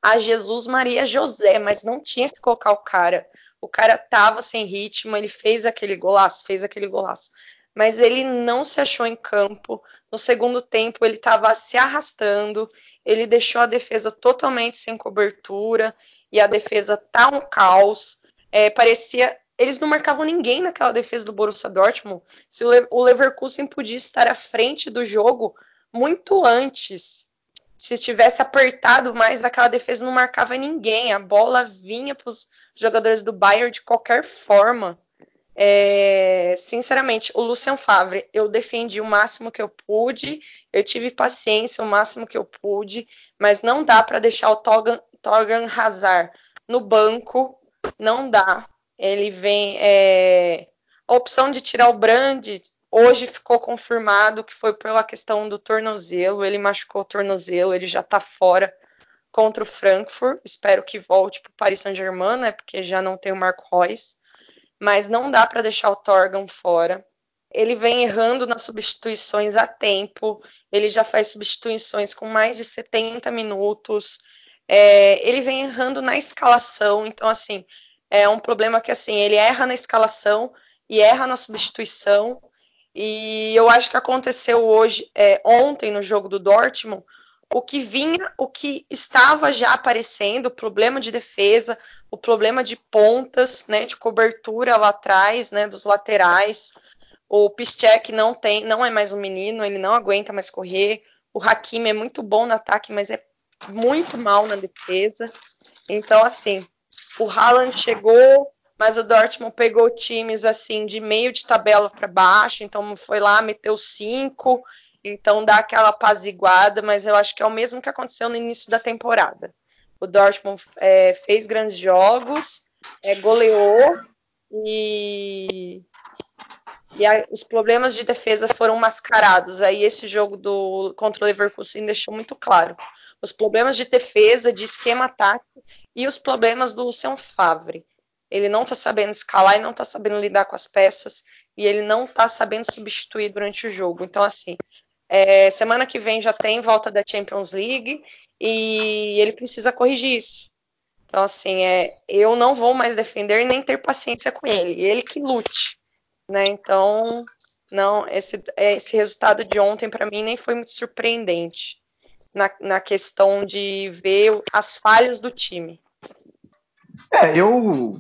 a Jesus Maria José, mas não tinha que colocar o cara. O cara tava sem ritmo, ele fez aquele golaço, fez aquele golaço. Mas ele não se achou em campo. No segundo tempo, ele estava se arrastando. Ele deixou a defesa totalmente sem cobertura. E a defesa tá um caos é, parecia. Eles não marcavam ninguém naquela defesa do Borussia Dortmund. Se o, Le o Leverkusen podia estar à frente do jogo muito antes. Se tivesse apertado mais, aquela defesa não marcava ninguém. A bola vinha para os jogadores do Bayern de qualquer forma. É, sinceramente, o Lucian Favre, eu defendi o máximo que eu pude, eu tive paciência o máximo que eu pude, mas não dá para deixar o Togan, Togan Hazard no banco não dá. Ele vem. É... A opção de tirar o Brand hoje ficou confirmado que foi pela questão do tornozelo. Ele machucou o tornozelo, ele já tá fora contra o Frankfurt. Espero que volte para o Paris Saint-Germain, né? Porque já não tem o Marco Reus. Mas não dá para deixar o Torgan fora. Ele vem errando nas substituições a tempo. Ele já faz substituições com mais de 70 minutos. É, ele vem errando na escalação, então assim é um problema que assim ele erra na escalação e erra na substituição. E eu acho que aconteceu hoje, é, ontem no jogo do Dortmund, o que vinha, o que estava já aparecendo, o problema de defesa, o problema de pontas, né, de cobertura lá atrás, né, dos laterais. O Piszczek não tem, não é mais um menino, ele não aguenta mais correr. O Hakimi é muito bom no ataque, mas é muito mal na defesa. Então, assim, o Haaland chegou, mas o Dortmund pegou times assim de meio de tabela para baixo, então foi lá, meteu cinco, então dá aquela apaziguada, mas eu acho que é o mesmo que aconteceu no início da temporada. O Dortmund é, fez grandes jogos, é, goleou e e a, os problemas de defesa foram mascarados. Aí esse jogo do contra o Leverkusen deixou muito claro os problemas de defesa, de esquema tático e os problemas do Lucian Favre. Ele não está sabendo escalar e não está sabendo lidar com as peças e ele não está sabendo substituir durante o jogo. Então, assim, é, semana que vem já tem volta da Champions League e ele precisa corrigir isso. Então, assim, é, eu não vou mais defender nem ter paciência com ele. Ele que lute né? Então, não, esse, esse resultado de ontem para mim nem foi muito surpreendente. Na, na questão de ver as falhas do time. É, eu,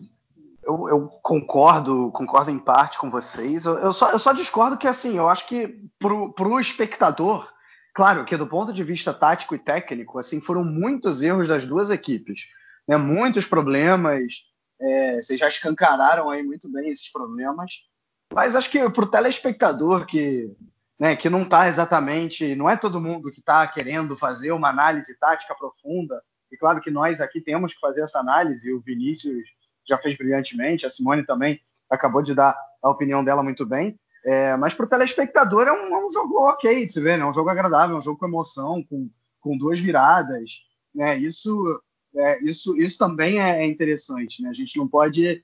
eu, eu, concordo, concordo em parte com vocês. Eu, eu, só, eu só discordo que, assim, eu acho que pro, pro espectador, claro que do ponto de vista tático e técnico, assim, foram muitos erros das duas equipes. Né? Muitos problemas. É, vocês já escancararam aí muito bem esses problemas. Mas acho que pro telespectador que, né, que não está exatamente, não é todo mundo que está querendo fazer uma análise tática profunda, e claro que nós aqui temos que fazer essa análise, o Vinícius já fez brilhantemente, a Simone também acabou de dar a opinião dela muito bem. É, mas para o telespectador é um, é um, jogo ok de se ver, né? É um jogo agradável, é um jogo com emoção, com, com duas viradas. Né? Isso, é, isso, isso também é, é interessante. Né? A gente não pode, é,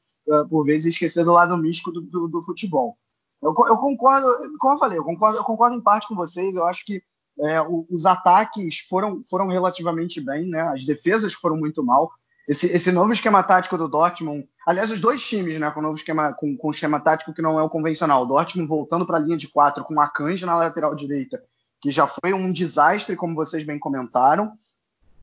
por vezes, esquecer do lado místico do, do, do futebol. Eu, eu, concordo, como eu falei, eu concordo, eu concordo em parte com vocês. Eu acho que é, os ataques foram, foram relativamente bem, né? As defesas foram muito mal. Esse, esse novo esquema tático do Dortmund, aliás, os dois times, né, com o novo esquema, com, com esquema tático que não é o convencional. O Dortmund voltando para a linha de quatro com a Canja na lateral direita, que já foi um desastre, como vocês bem comentaram.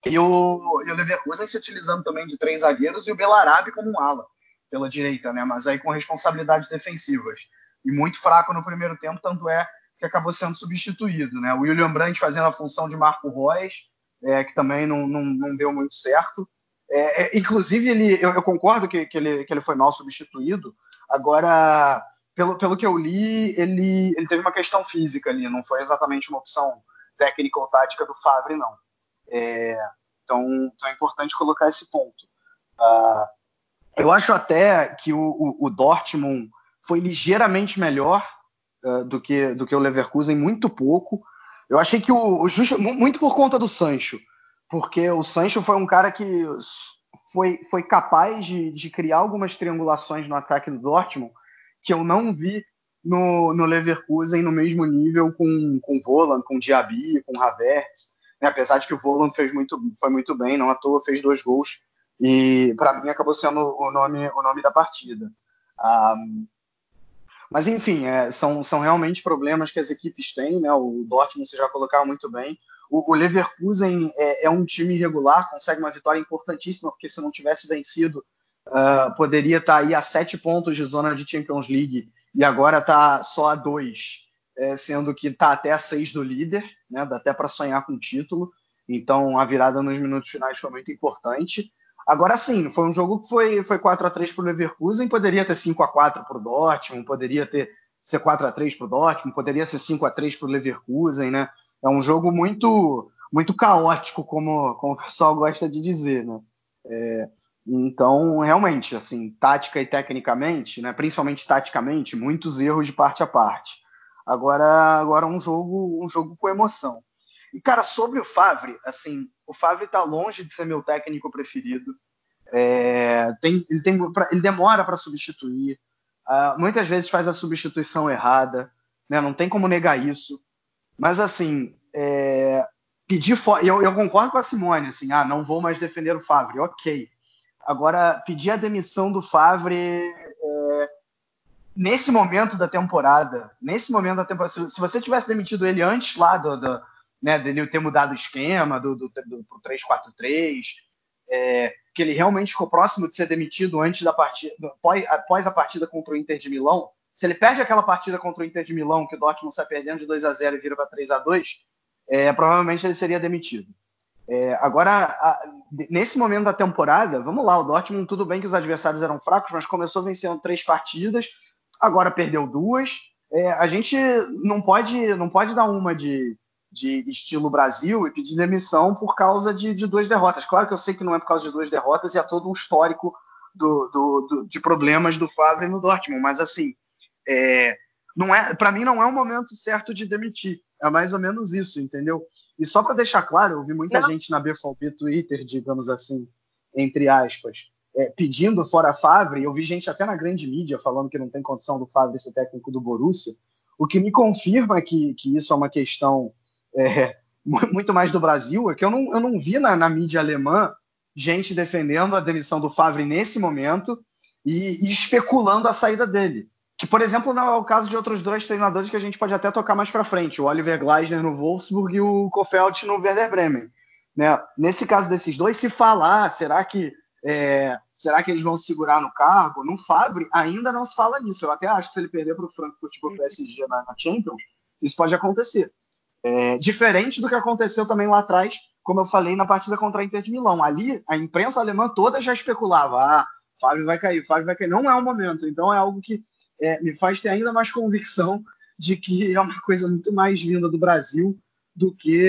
E o, e o Leverkusen se utilizando também de três zagueiros e o Belarabe como um ala pela direita, né? Mas aí com responsabilidades defensivas. E muito fraco no primeiro tempo, tanto é que acabou sendo substituído. Né? O William Brandt fazendo a função de Marco Reus, é, que também não, não, não, deu muito certo. É, é, inclusive, ele, eu, eu concordo que, que, ele, que ele foi mal substituído. Agora, pelo, pelo que eu li, ele, ele teve uma questão física ali, não foi exatamente uma opção técnica ou tática do Favre, não. É, então, então, é importante colocar esse ponto. Uh, eu acho até que o, o, o Dortmund foi ligeiramente melhor uh, do, que, do que o Leverkusen, muito pouco. Eu achei que o, o justo, muito por conta do Sancho, porque o Sancho foi um cara que foi, foi capaz de, de criar algumas triangulações no ataque do Dortmund que eu não vi no, no Leverkusen no mesmo nível com, com Voland, com Diaby, com Havertz. Né? Apesar de que o Voland fez muito, foi muito bem, não à toa fez dois gols e para mim acabou sendo o nome, o nome da partida. Um, ah, mas, enfim, é, são, são realmente problemas que as equipes têm, né? O Dortmund, vocês já colocaram muito bem. O, o Leverkusen é, é, um time irregular, consegue uma vitória importantíssima, porque se não tivesse vencido, uh, poderia estar tá aí a sete pontos de zona de Champions League e agora está só a dois, é, sendo que está até a seis do líder, né? Dá até para sonhar com o título. Então, a virada nos minutos finais foi muito importante. Agora sim, foi um jogo que foi, foi 4 a 3 para o Leverkusen, poderia ter 5 a 4 para o Dortmund, poderia ter ser 4 a 3 para o Dortmund, poderia ser 5 a 3 para o Leverkusen, né? É um jogo muito muito caótico, como, como o pessoal gosta de dizer, né? É, então, realmente, assim, tática e tecnicamente, né, principalmente taticamente, muitos erros de parte a parte. Agora, agora um jogo, um jogo com emoção. E, cara, sobre o Favre, assim, o Favre tá longe de ser meu técnico preferido. É, tem, ele, tem, ele demora para substituir. Uh, muitas vezes faz a substituição errada. Né? Não tem como negar isso. Mas, assim, é, pedir. Eu, eu concordo com a Simone, assim, ah, não vou mais defender o Favre. Ok. Agora, pedir a demissão do Favre. É, nesse momento da temporada, nesse momento da temporada, se, se você tivesse demitido ele antes lá do, do né, dele ter mudado o esquema do, do, do, do 3-4-3, é, que ele realmente ficou próximo de ser demitido antes da partida, após, após a partida contra o Inter de Milão. Se ele perde aquela partida contra o Inter de Milão, que o Dortmund sai perdendo de 2 a 0 e vira para 3 a 2 é, provavelmente ele seria demitido. É, agora, a, nesse momento da temporada, vamos lá, o Dortmund, tudo bem que os adversários eram fracos, mas começou vencendo três partidas, agora perdeu duas. É, a gente não pode, não pode dar uma de, de estilo Brasil e pedir demissão por causa de, de, duas derrotas. Claro que eu sei que não é por causa de duas derrotas e há todo um histórico do, do, do, de problemas do Favre no Dortmund, mas assim, é, não é, para mim não é o momento certo de demitir. É mais ou menos isso, entendeu? E só para deixar claro, eu vi muita não. gente na BFB Twitter, digamos assim, entre aspas, é, pedindo fora Favre. Eu vi gente até na grande mídia falando que não tem condição do Favre ser técnico do Borussia, o que me confirma que, que isso é uma questão é, muito mais do Brasil, é que eu não, eu não vi na, na, mídia alemã gente defendendo a demissão do Favre nesse momento e, e, especulando a saída dele. que, por exemplo, não é o caso de outros dois treinadores que a gente pode até tocar mais para frente, o Oliver Gleisner no Wolfsburg e o Kofeld no Werder Bremen. Né? Nesse caso desses dois, se falar, será que é, será que eles vão segurar no cargo? No Favre ainda não se fala nisso. Eu até acho que se ele perder para o Frankfurt e para o PSG na, na, Champions, isso pode acontecer. É, diferente do que aconteceu também lá atrás, como eu falei na partida contra a Inter de Milão. Ali, a imprensa alemã toda já especulava: ah, Fábio vai cair, Fábio vai cair. Não é o momento. Então é algo que é, me faz ter ainda mais convicção de que é uma coisa muito mais vinda do Brasil do que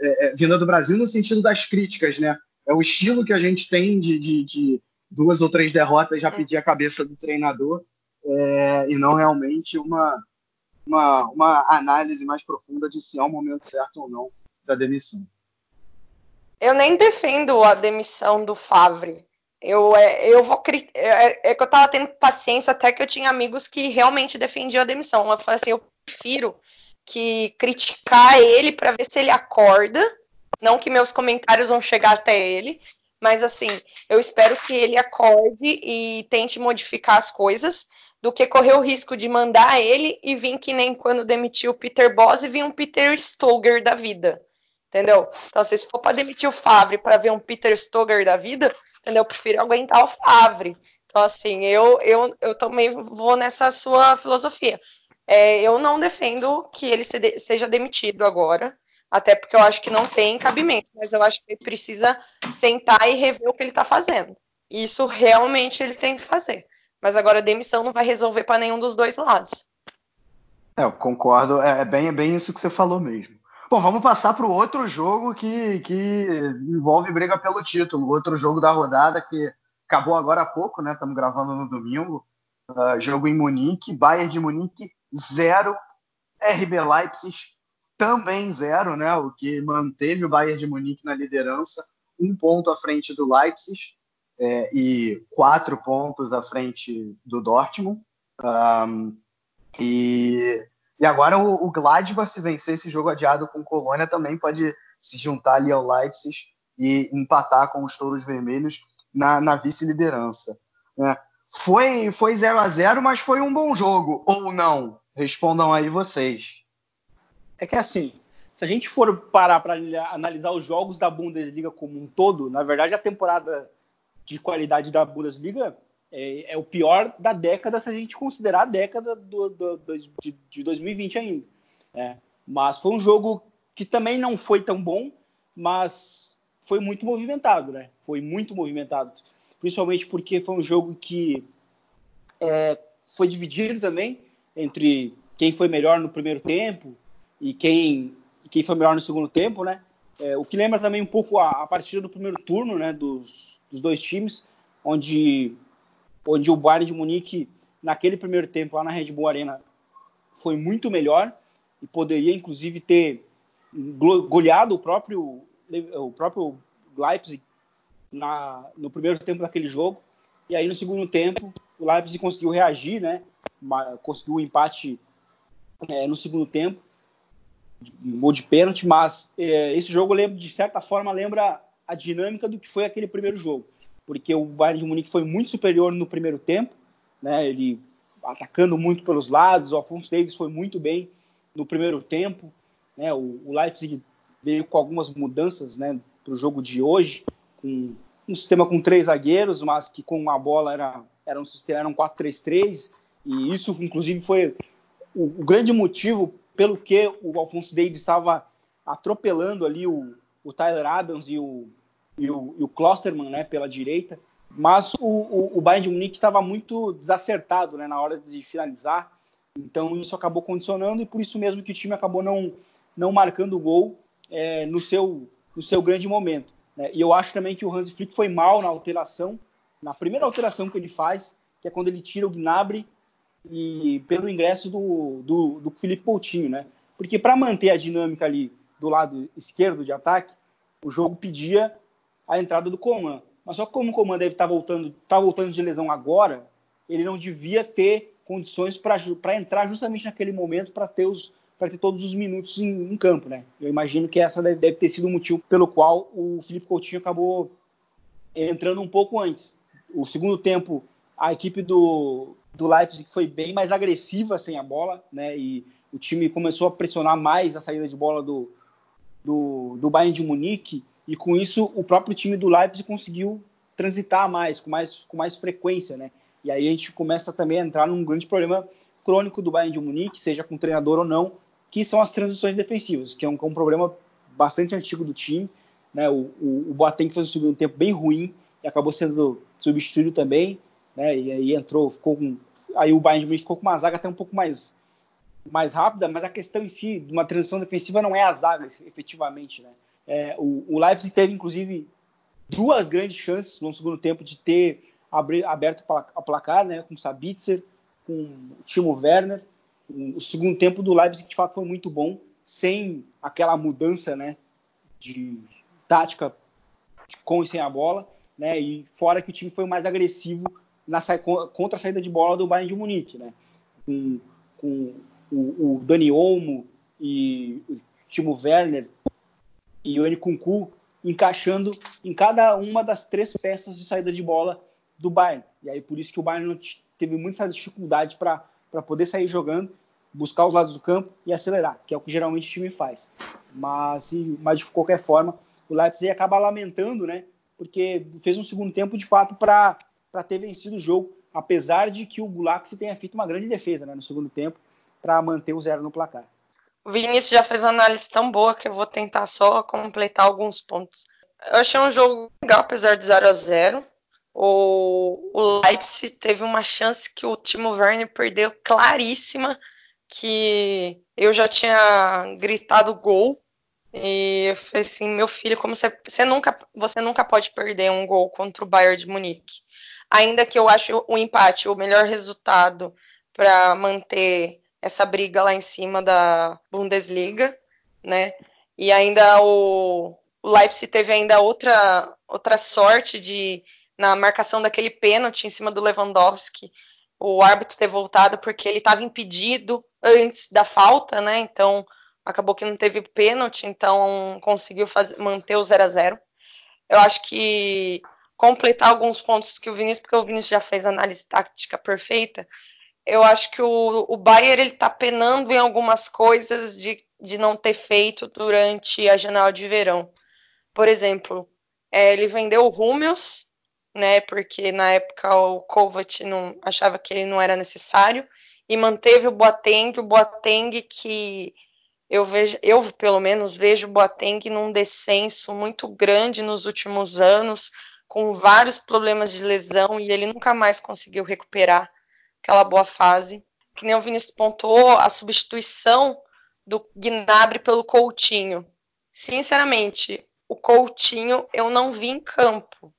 é, é, vinda do Brasil no sentido das críticas, né? É o estilo que a gente tem de, de, de duas ou três derrotas já pedir a cabeça do treinador é, e não realmente uma, uma, uma análise mais profunda de se é o momento certo ou não da demissão. Eu nem defendo a demissão do Favre. Eu, é, eu vou. É, é, que eu tava tendo paciência até que eu tinha amigos que realmente defendiam a demissão. Eu falei assim: eu prefiro que criticar ele para ver se ele acorda. Não que meus comentários vão chegar até ele, mas assim, eu espero que ele acorde e tente modificar as coisas, do que correr o risco de mandar ele e vir que nem quando demitiu o Peter Boss e vir um Peter Stoger da vida. Entendeu? Então, se for para demitir o Favre para ver um Peter Stoger da vida, entendeu? Eu prefiro aguentar o Favre. Então, assim, eu, eu, eu também vou nessa sua filosofia. É, eu não defendo que ele se de, seja demitido agora, até porque eu acho que não tem cabimento, mas eu acho que ele precisa sentar e rever o que ele está fazendo. Isso realmente ele tem que fazer. Mas agora a demissão não vai resolver para nenhum dos dois lados. É, eu concordo, é, é bem, é bem isso que você falou mesmo. Bom, vamos passar para o outro jogo que, que envolve briga pelo título. Outro jogo da rodada que acabou agora há pouco, né? Estamos gravando no domingo. Uh, jogo em Munique, Bayern de Munique 0, RB Leipzig também 0, né? O que manteve o Bayern de Munique na liderança, um ponto à frente do Leipzig é, e quatro pontos à frente do Dortmund. Um, e e agora o, o Gladbach, se vencer esse jogo adiado com Colônia, também pode se juntar ali ao Leipzig e empatar com os Touros Vermelhos na, na vice-liderança. Né? Foi, foi 0 a 0 mas foi um bom jogo, ou não? Respondam aí vocês. É que assim, se a gente for parar para analisar os jogos da Bundesliga como um todo, na verdade a temporada de qualidade da Bundesliga é, é, o pior da década se a gente considerar a década do, do, do de, de, 2020 ainda. É. Mas foi um jogo que também não foi tão bom, mas foi muito movimentado, né? Foi muito movimentado. Principalmente porque foi um jogo que é, foi dividido também entre quem foi melhor no primeiro tempo e quem, quem foi melhor no segundo tempo, né? É, o que lembra também um pouco a, a partida do primeiro turno, né? Dos, dos dois times, onde onde o Bayern de Munique, naquele primeiro tempo lá na Red Bull Arena, foi muito melhor e poderia inclusive ter goleado o próprio, o próprio Leipzig na, no primeiro tempo daquele jogo. E aí no segundo tempo o Leipzig conseguiu reagir, né? Conseguiu o um empate é, no segundo tempo, um gol de pênalti, mas é, esse jogo de certa forma lembra a dinâmica do que foi aquele primeiro jogo porque o Bayern de Munique foi muito superior no primeiro tempo, né? Ele atacando muito pelos lados, o Alfonso Davis foi muito bem no primeiro tempo, né? O, o Leipzig veio com algumas mudanças, né, para o jogo de hoje, com um sistema com três zagueiros, mas que com a bola era, era um sistema era um 4-3-3, e isso inclusive foi o, o, grande motivo pelo que o Alfonso Davis estava atropelando ali o, o Tyler Adams e o, e o, e o Klosterman né, pela direita. Mas o, o, o Bayern de Munique estava muito desacertado né, na hora de finalizar. Então isso acabou condicionando e por isso mesmo que o time acabou não, não marcando o gol é, no, seu, no seu grande momento. Né? E eu acho também que o Hans Flick foi mal na alteração, na primeira alteração que ele faz, que é quando ele tira o Gnabry e pelo ingresso do, do, do Felipe Coutinho, né? Porque para manter a dinâmica ali do lado esquerdo de ataque, o jogo pedia a entrada do Coman. Mas só que como o Coman deve estar tá voltando, tá voltando de lesão agora, ele não devia ter condições para entrar justamente naquele momento para ter os para ter todos os minutos em, em, campo, né? Eu imagino que essa deve, deve, ter sido o motivo pelo qual o Felipe Coutinho acabou entrando um pouco antes. O segundo tempo, a equipe do, do Leipzig foi bem mais agressiva sem a bola, né? E o time começou a pressionar mais a saída de bola do, do, do Bayern de Munique e com isso o próprio time do Leipzig conseguiu transitar mais, com mais, com mais frequência, né? E aí a gente começa também a entrar num grande problema crônico do Bayern de Munique, seja com treinador ou não, que são as transições defensivas, que é um, é um problema bastante antigo do time. Né? O, o, o Boateng fez um segundo tempo bem ruim e acabou sendo substituído também, né? E aí entrou, ficou com, aí o Bayern de Munique ficou com uma zaga até um pouco mais mais rápida, mas a questão em si de uma transição defensiva não é a zaga, efetivamente, né? É, o, o Leipzig teve inclusive duas grandes chances no segundo tempo de ter abri, aberto a placar, né? Com Sabitzer, com o Timo Werner. O segundo tempo do Leipzig de fato foi muito bom, sem aquela mudança, né? De tática com e sem a bola né? E fora que o time foi mais agressivo na contra a saída de bola do Bayern de Munique, né? Com, com o, o, Dani Olmo e o Timo Werner e o Nkunku encaixando em cada uma das três peças de saída de bola do Bayern. E aí por isso que o Bayern teve muita dificuldade para poder sair jogando, buscar os lados do campo e acelerar, que é o que geralmente o time faz. Mas, mas de qualquer forma, o Leipzig acaba lamentando, né, porque fez um segundo tempo de fato para ter vencido o jogo, apesar de que o Gulax tenha feito uma grande defesa né, no segundo tempo para manter o zero no placar. O Vinícius já fez uma análise tão boa que eu vou tentar só completar alguns pontos. Eu achei um jogo legal, apesar de 0 a 0 o, o Leipzig teve uma chance que o Timo Werner perdeu claríssima, que eu já tinha gritado gol e eu falei assim, meu filho, como você, você nunca, você nunca pode perder um gol contra o Bayern de Munique. Ainda que eu acho o empate o melhor resultado para manter essa briga lá em cima da Bundesliga, né? E ainda o, Leipzig teve ainda outra outra sorte de na marcação daquele pênalti em cima do Lewandowski, o árbitro ter voltado porque ele estava impedido antes da falta, né? Então acabou que não teve pênalti, então conseguiu fazer, manter o 0 a 0 Eu acho que completar alguns pontos que o Vinícius, porque o Vinícius já fez análise tática perfeita, eu acho que o, o Bayern ele está penando em algumas coisas de, de não ter feito durante a janela de verão. Por exemplo, é, ele vendeu o Rúmeus, né, porque na época o Kovac não achava que ele não era necessário, e manteve o Boateng, o Boateng que eu vejo, eu pelo menos vejo o Boateng num descenso muito grande nos últimos anos, com vários problemas de lesão e ele nunca mais conseguiu recuperar aquela boa fase. Que nem o Vinícius pontuou, a substituição do Gnabry pelo Coutinho. Sinceramente, o Coutinho eu não vi em campo.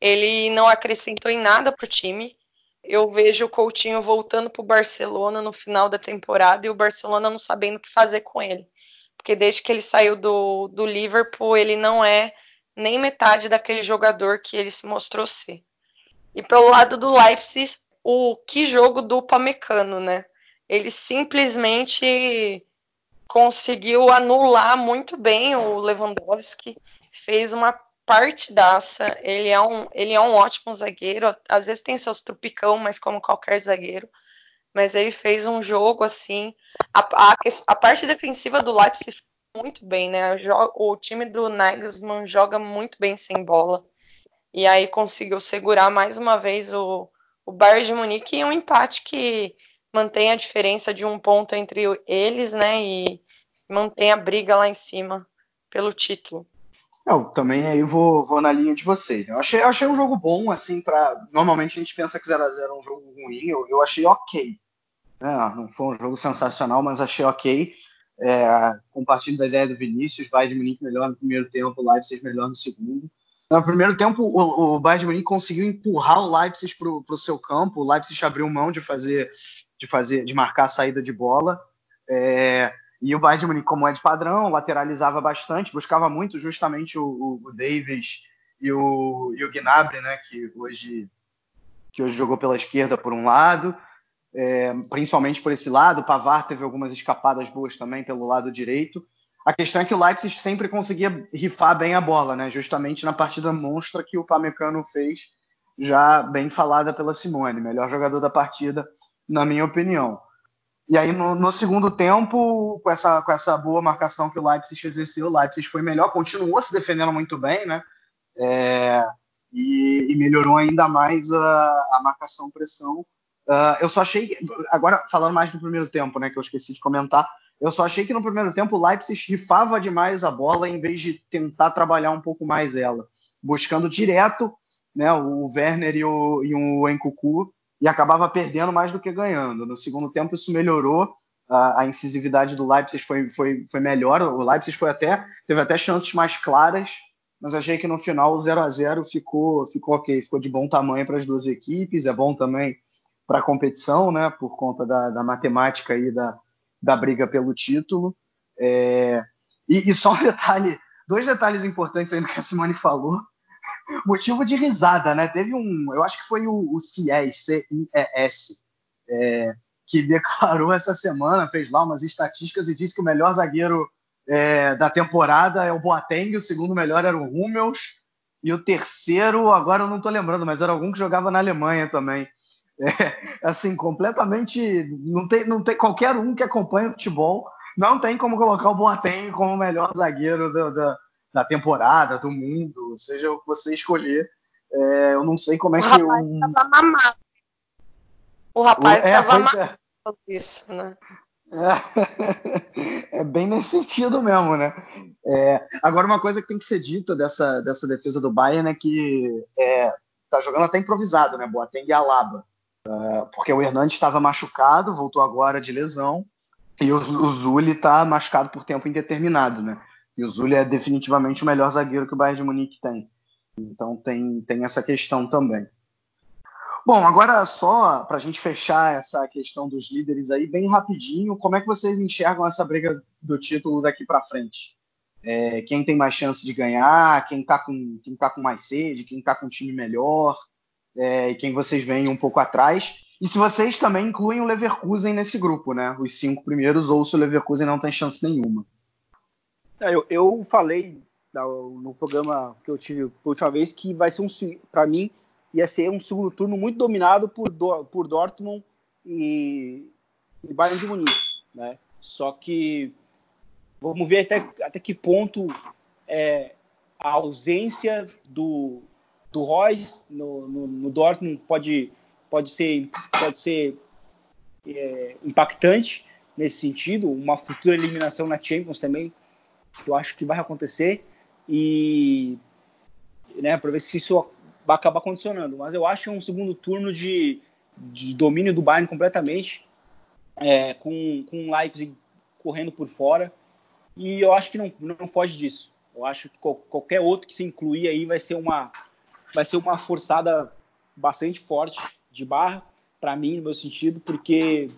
Ele não acrescentou em nada para o time eu vejo o Coutinho voltando para o Barcelona no final da temporada e o Barcelona não sabendo o que fazer com ele. Porque desde que ele saiu do, do Liverpool, ele não é nem metade daquele jogador que ele se mostrou ser. E pelo lado do Leipzig, o que jogo do Pamecano, né? Ele simplesmente conseguiu anular muito bem o Lewandowski, fez uma partidaça. Ele é um, ele é um ótimo zagueiro. Às vezes tem seus trupicão, mas como qualquer zagueiro. Mas ele fez um jogo assim. A, a, a parte defensiva do Leipzig muito bem, né? O time do Nagelsmann joga muito bem sem bola. E aí conseguiu segurar mais uma vez o, o Bayern de Munique em um empate que mantém a diferença de um ponto entre eles, né? E mantém a briga lá em cima pelo título. Eu também aí vou, vou na linha de vocês. Eu achei, achei um jogo bom, assim, para Normalmente a gente pensa que 0x0 é um jogo ruim, eu, eu achei ok. É, não foi um jogo sensacional, mas achei ok. É, compartilho da ideia do Vinícius, Bayern de Munique melhor no primeiro tempo, Leipzig melhor no segundo. No primeiro tempo, o, o Bayern de Munique conseguiu empurrar o Leipzig para o seu campo, o Leipzig abriu mão de fazer, de fazer, de marcar a saída de bola. É, e o Bayern de Munique, como é de padrão, lateralizava bastante, buscava muito justamente o, o Davis e o, e o Gnabry, né, que hoje, que hoje jogou pela esquerda por um lado, é, principalmente por esse lado. O Pavar teve algumas escapadas boas também pelo lado direito. A questão é que o Leipzig sempre conseguia rifar bem a bola, né? Justamente na partida monstra que o Pamecano fez já bem falada pela Simone, melhor jogador da partida, na minha opinião. E aí, no, no, segundo tempo, com essa, com essa boa marcação que o Leipzig exerceu, o Leipzig foi melhor, continuou se defendendo muito bem, né? É, e, e, melhorou ainda mais a, a marcação-pressão. Uh, eu só achei, agora falando mais do primeiro tempo, né, que eu esqueci de comentar, eu só achei que no primeiro tempo o Leipzig rifava demais a bola em vez de tentar trabalhar um pouco mais ela, buscando direto né, o Werner e o, e o Enkuku, e acabava perdendo mais do que ganhando. No segundo tempo isso melhorou, a, a incisividade do Leipzig foi, foi, foi melhor, o Leipzig foi até, teve até chances mais claras, mas achei que no final o 0 a 0 ficou, ficou ok, ficou de bom tamanho para as duas equipes, é bom também para a competição, né, por conta da, da matemática aí da, da briga pelo título. É, e, e, só um detalhe, dois detalhes importantes aí no que a Simone falou. Motivo de risada, né? Teve um, eu acho que foi o, o CIES, C-I-E-S, é, que declarou essa semana, fez lá umas estatísticas e disse que o melhor zagueiro é, da temporada é o Boateng, o segundo melhor era o Hummels, e o terceiro, agora eu não estou lembrando, mas era algum que jogava na Alemanha também. É, assim, completamente. Não tem, não tem qualquer um que acompanha futebol, não tem como colocar o Boateng como o melhor zagueiro do, do, da temporada, do mundo, seja o que você escolher. É, eu não sei como é o que. Rapaz um... tava mamado. O rapaz é, tava mamado. É. Isso, né? É, é, bem nesse sentido mesmo, né? É, agora, uma coisa que tem que ser dita dessa, dessa defesa do Bayern é que é, tá jogando até improvisado, né? Boateng e Alaba. Uh, porque o Hernandes estava machucado, voltou agora de lesão, e o, o está machucado por tempo indeterminado, né? E o Zulli é definitivamente o melhor zagueiro que o Bayern de Munique tem. Então tem, tem essa questão também. Bom, agora só para a gente fechar essa questão dos líderes aí, bem rapidinho, como é que vocês enxergam essa briga do título daqui para frente? É, quem tem mais chance de ganhar, quem está com, quem tá com mais sede, quem está com um time melhor, é, e quem vocês veem um pouco atrás. E se vocês também incluem o Leverkusen nesse grupo, né? Os cinco primeiros, ou se o Leverkusen não tem chance nenhuma. É, eu, eu falei no programa que eu tive a última vez que vai ser um, para mim, ia ser um segundo turno muito dominado por, por Dortmund e, e Bayern de Munique, né? Só que vamos ver até, até que ponto é, a ausência do, do Royce no, no, no, Dortmund pode, pode ser, pode ser é, impactante nesse sentido. Uma futura eliminação na Champions também, que eu acho que vai acontecer. E né, para ver se isso vai acabar condicionando. Mas eu acho que é um segundo turno de, de domínio do Bayern completamente, é, com, com o Leipzig correndo por fora. E eu acho que não, não foge disso. Eu acho que qualquer outro que se incluir aí vai ser uma, vai ser uma forçada bastante forte de barra, para mim, no meu sentido, porque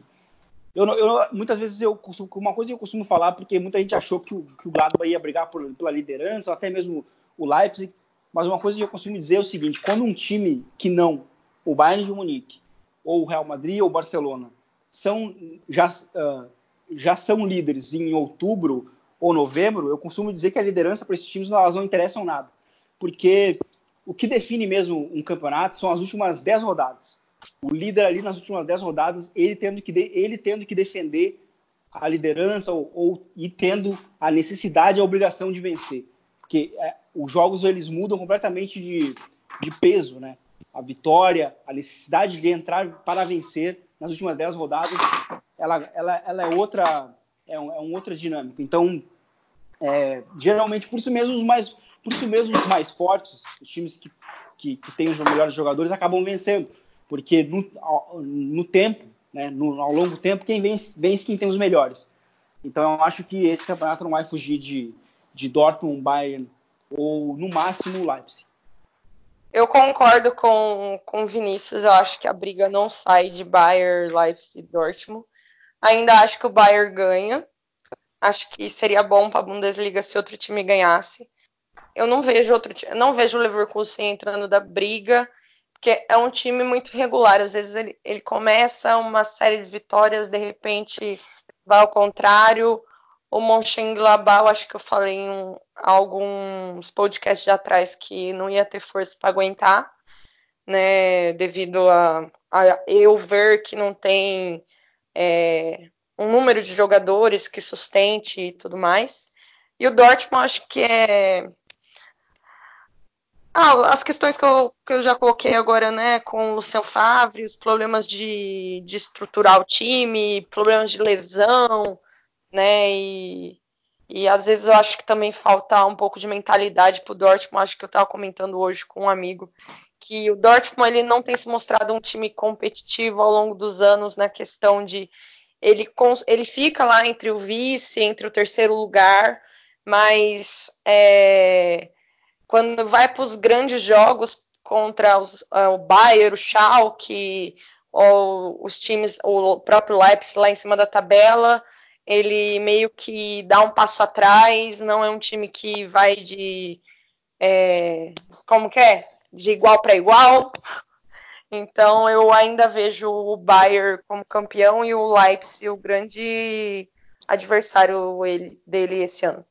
eu, eu, muitas vezes eu costumo, uma coisa que eu costumo falar, porque muita gente achou que o, que o Gladbach ia brigar por, pela liderança, ou até mesmo o Leipzig, mas uma coisa que eu costumo dizer é o seguinte: quando um time que não o Bayern de Munique, ou o Real Madrid, ou o Barcelona, são, já, uh, já são líderes em outubro ou novembro, eu costumo dizer que a liderança para esses times elas não interessam nada. Porque o que define mesmo um campeonato são as últimas 10 rodadas. O líder ali nas últimas 10 rodadas, ele tendo que, de, ele tendo que defender a liderança ou, ou, e tendo a necessidade a obrigação de vencer. Porque é, os jogos eles mudam completamente de, de peso, né? A vitória, a necessidade de entrar para vencer nas últimas 10 rodadas, ela, ela, ela é outra é um, é um outra dinâmica. Então, é, geralmente, por isso mesmo os mais por isso mesmo, os mais fortes, os times que, que, que têm os melhores jogadores, acabam vencendo. Porque no, no tempo, né, no, ao longo tempo, quem vence, vence quem tem os melhores. Então eu acho que esse campeonato não vai fugir de, de Dortmund, Bayern ou no máximo Leipzig. Eu concordo com com Vinícius. Eu acho que a briga não sai de Bayern, Leipzig, Dortmund. Ainda acho que o Bayern ganha. Acho que seria bom para a Bundesliga se outro time ganhasse eu não vejo outro não vejo o Leverkusen entrando da briga, porque é um time muito regular. Às vezes ele, ele começa uma série de vitórias, de repente vai ao contrário. O Mönchengladbach, acho que eu falei em um, alguns podcasts de atrás que não ia ter força para aguentar. né, devido a, a eu ver que não tem é, um número de jogadores que sustente e tudo mais. E o Dortmund acho que é ah, as questões que eu, que eu já coloquei agora, né, com o Luciano Favre, os problemas de, de estruturar o time, problemas de lesão, né, e, e às vezes eu acho que também falta um pouco de mentalidade pro Dortmund, acho que eu estava comentando hoje com um amigo, que o Dortmund ele não tem se mostrado um time competitivo ao longo dos anos na questão de ele, ele fica lá entre o vice, entre o terceiro lugar, mas é, quando vai para os grandes jogos contra os, uh, o Bayern, o Schalke, ou os times, o próprio Leipzig lá em cima da tabela, ele meio que dá um passo atrás, não é um time que vai de é, como que é? De igual para igual. Então eu ainda vejo o Bayern como campeão e o Leipzig o grande adversário dele esse ano.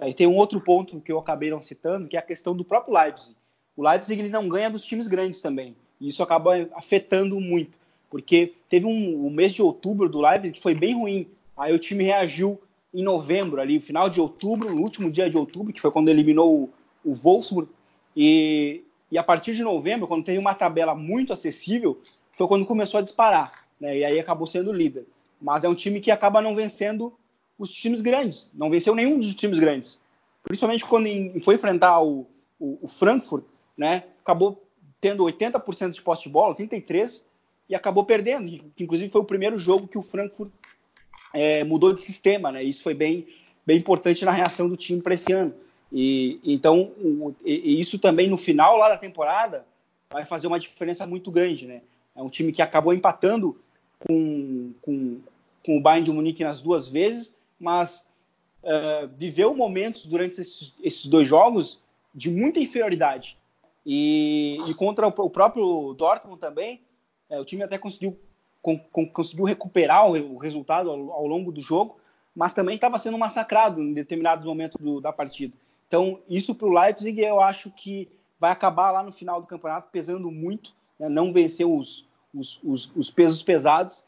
É, e tem um outro ponto que eu acabei não citando, que é a questão do próprio Leipzig. O Leipzig ele não ganha dos times grandes também. E isso acaba afetando muito. Porque teve um, um mês de outubro do Leipzig que foi bem ruim. Aí o time reagiu em novembro, ali, final de outubro, no último dia de outubro, que foi quando eliminou o, o Wolfsburg. E, e a partir de novembro, quando teve uma tabela muito acessível, foi quando começou a disparar. Né? E aí acabou sendo líder. Mas é um time que acaba não vencendo os times grandes. Não venceu nenhum dos times grandes. Principalmente quando foi enfrentar o, o, o Frankfurt, né? Acabou tendo 80% de posse de bola, 83%, e acabou perdendo. Que, inclusive foi o primeiro jogo que o Frankfurt é, mudou de sistema, né? Isso foi bem, bem importante na reação do time para esse ano. E então o, e isso também no final lá da temporada vai fazer uma diferença muito grande, né? É um time que acabou empatando com, com, com o Bayern de Munique nas duas vezes mas uh, viveu momentos durante esses, esses, dois jogos de muita inferioridade. E, e contra o, o, próprio Dortmund também, é, o time até conseguiu, com, com, conseguiu recuperar o, o resultado ao, ao, longo do jogo, mas também estava sendo massacrado em determinados momentos do, da partida. Então, isso para o Leipzig eu acho que vai acabar lá no final do campeonato pesando muito, né, não vencer os, os, os, os pesos pesados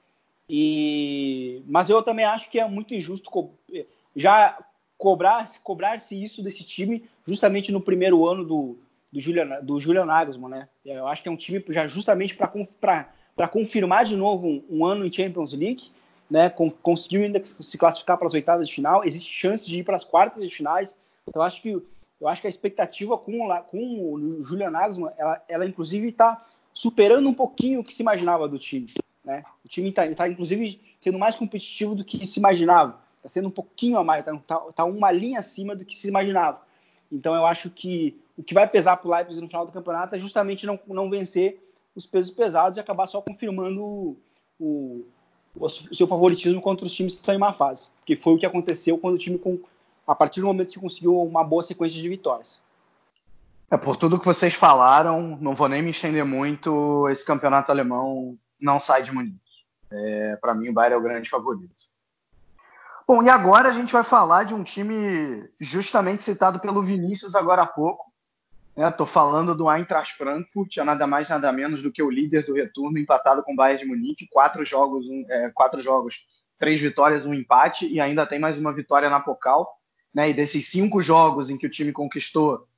e, mas eu também acho que é muito injusto co já cobrar cobrar-se isso desse time justamente no primeiro ano do, do Julian, do Julian Nagelsmann, né? Eu acho que é um time já justamente para confirmar de novo um, um, ano em Champions League, né? Conseguiu ainda se classificar para as oitavas de final, existe chance de ir para as quartas de finais. Então, acho que eu acho que a expectativa com, com o Julian Nagelsmann, ela, ela inclusive está superando um pouquinho o que se imaginava do time. Né? O time está, tá, inclusive, sendo mais competitivo do que se imaginava. Está sendo um pouquinho a mais, está tá, tá uma linha acima do que se imaginava. Então, eu acho que o que vai pesar para o Leipzig no final do campeonato é justamente não, não vencer os pesos pesados e acabar só confirmando o, o, o seu favoritismo contra os times que estão em má fase. Que foi o que aconteceu quando o time, com, a partir do momento que conseguiu uma boa sequência de vitórias. É, por tudo que vocês falaram, não vou nem me estender muito, esse campeonato alemão não sai de Munique. É, Para mim, o Bayern é o grande favorito. Bom, e agora a gente vai falar de um time justamente citado pelo Vinícius agora há pouco. Estou né? falando do Eintracht Frankfurt, é nada mais nada menos do que o líder do retorno, empatado com o Bayern de Munique, quatro jogos, um, é, quatro jogos, três vitórias, um empate e ainda tem mais uma vitória na Pokal. Né? E desses cinco jogos em que o time conquistou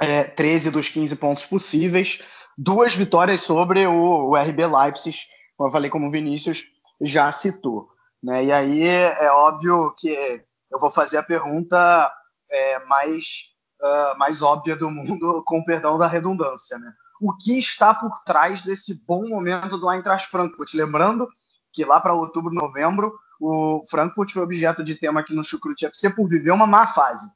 é, 13 dos 15 pontos possíveis, duas vitórias sobre o, o RB Leipzig, como eu falei, como o Vinícius já citou. Né? E aí é óbvio que eu vou fazer a pergunta é, mais, uh, mais óbvia do mundo, com perdão da redundância. Né? O que está por trás desse bom momento do Eintracht Frankfurt? Lembrando que lá para outubro, novembro, o Frankfurt foi objeto de tema aqui no Chucrute FC por viver uma má fase.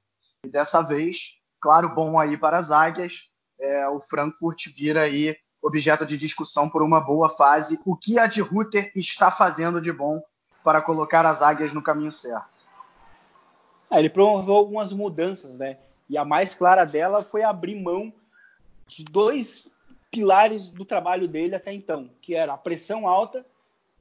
E dessa vez, claro, bom aí para as águias, é, o Frankfurt vira aí objeto de discussão por uma boa fase. O que a de Rutter está fazendo de bom para colocar as águias no caminho certo? É, ele promoveu algumas mudanças, né? E a mais clara dela foi abrir mão de dois pilares do trabalho dele até então, que era a pressão alta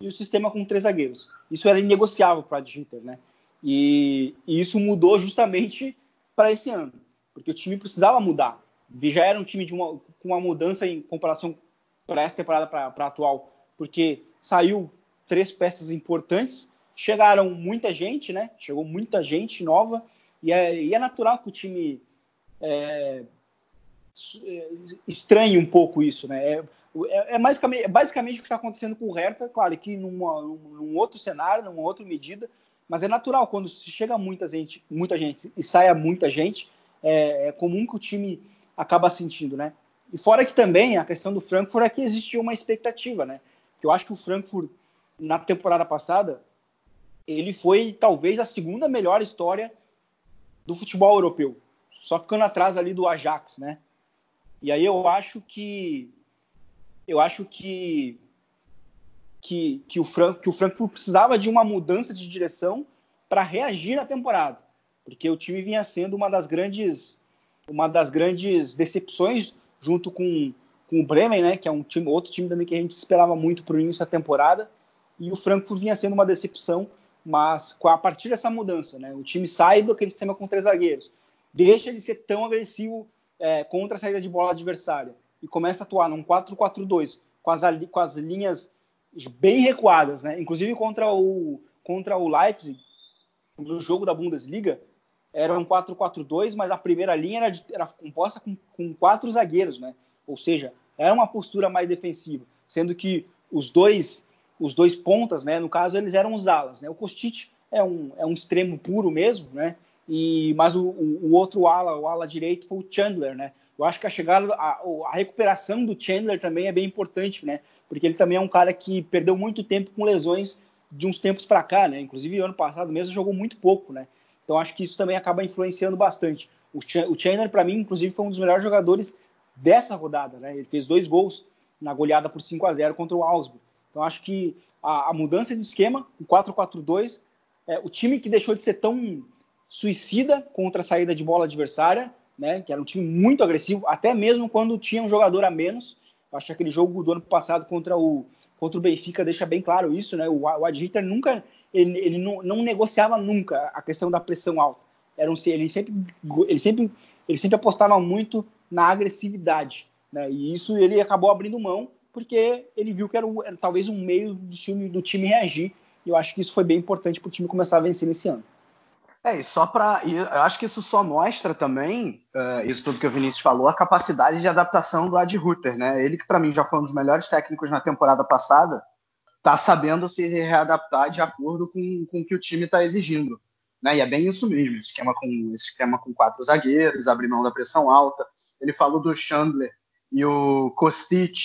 e o sistema com três zagueiros. Isso era inegociável para a Rutter, né? E, e isso mudou justamente para esse ano, porque o time precisava mudar já era um time de uma, com uma mudança em comparação para essa temporada para a atual, porque saiu três peças importantes, chegaram muita gente, né? Chegou muita gente nova, e é, e é natural que o time é, é estranhe um pouco isso, né? É, é, é basicamente, é basicamente, o que está acontecendo com o Hertha, claro que numa, num outro cenário, numa outra medida, mas é natural quando chega muita gente, muita gente e saia muita gente, é comum que o time acaba sentindo, né? E fora que também a questão do Frankfurt é que existia uma expectativa, né? Eu acho que o Frankfurt na temporada passada ele foi talvez a segunda melhor história do futebol europeu, só ficando atrás ali do Ajax, né? E aí eu acho que eu acho que que, que, o, Frank, que o Frankfurt precisava de uma mudança de direção para reagir na temporada, porque o time vinha sendo uma das grandes uma das grandes decepções junto com, com o Bremen, né, que é um time, outro time também que a gente esperava muito para o início da temporada, e o Frankfurt vinha sendo uma decepção, mas a partir dessa mudança, né, o time sai do aquele sistema com três zagueiros, deixa de ser tão agressivo é, contra a saída de bola adversária e começa a atuar num 4-4-2 com as, com as linhas bem recuadas, né? Inclusive contra o contra o Leipzig no jogo da Bundesliga era um 4-4-2, mas a primeira linha era, de, era composta com, com, quatro zagueiros, né? Ou seja, era uma postura mais defensiva, sendo que os dois os dois pontas, né? No caso eles eram os alas, né? O Kostic é um, é um extremo puro mesmo, né? E mas o, o, o outro ala, o ala direito foi o Chandler, né? Eu acho que a chegada, a, a recuperação do Chandler também é bem importante, né? Porque ele também é um cara que perdeu muito tempo com lesões de uns tempos para cá, né? Inclusive ano passado mesmo jogou muito pouco, né? Então acho que isso também acaba influenciando bastante. O, Ch o Chandler, para mim, inclusive, foi um dos melhores jogadores dessa rodada. Né? Ele fez dois gols na goleada por 5 a 0 contra o Augsburg. Então acho que a, a mudança de esquema, o 4-4-2, é, o time que deixou de ser tão suicida contra a saída de bola adversária, né, que era um time muito agressivo, até mesmo quando tinha um jogador a menos. Acho que aquele jogo do ano passado contra o, contra o Benfica deixa bem claro isso, né? O, o Ad nunca ele, ele não, não, negociava nunca a questão da pressão alta. Era um, ele, sempre, ele, sempre, ele sempre apostava muito na agressividade. Né? E isso ele acabou abrindo mão porque ele viu que era, era talvez um meio do time, do time reagir. E eu acho que isso foi bem importante para o time começar a vencer nesse ano. É, e só para. Eu acho que isso só mostra também, uh, isso tudo que o Vinícius falou, a capacidade de adaptação do Ad Ruther, né? Ele que para mim já foi um dos melhores técnicos na temporada passada, está sabendo se readaptar de acordo com, com o que o time está exigindo. Né? E é bem isso mesmo, esse esquema, com, esse esquema com quatro zagueiros, abrir mão da pressão alta. Ele falou do Chandler e o Kostic.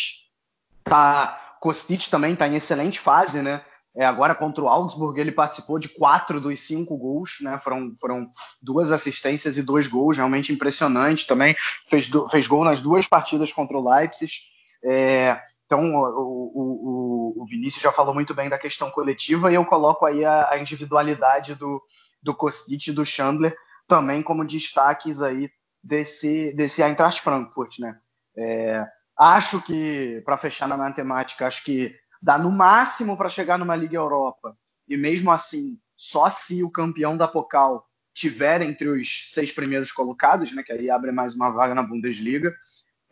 Tá, Kostic também está em excelente fase, né? É, agora contra o Augsburg ele participou de quatro dos cinco gols, né? Foram, foram duas assistências e dois gols, realmente impressionante também. Fez, do, fez gol nas duas partidas contra o Leipzig. É, então, o, o, o, Vinícius já falou muito bem da questão coletiva e eu coloco aí a, a individualidade do, do Kostic e do Chandler também como destaques aí desse, desse Eintracht Frankfurt, né? É, acho que, para fechar na matemática, acho que dá no máximo para chegar numa Liga Europa e mesmo assim, só se o campeão da Pokal tiver entre os seis primeiros colocados, né? Que aí abre mais uma vaga na Bundesliga.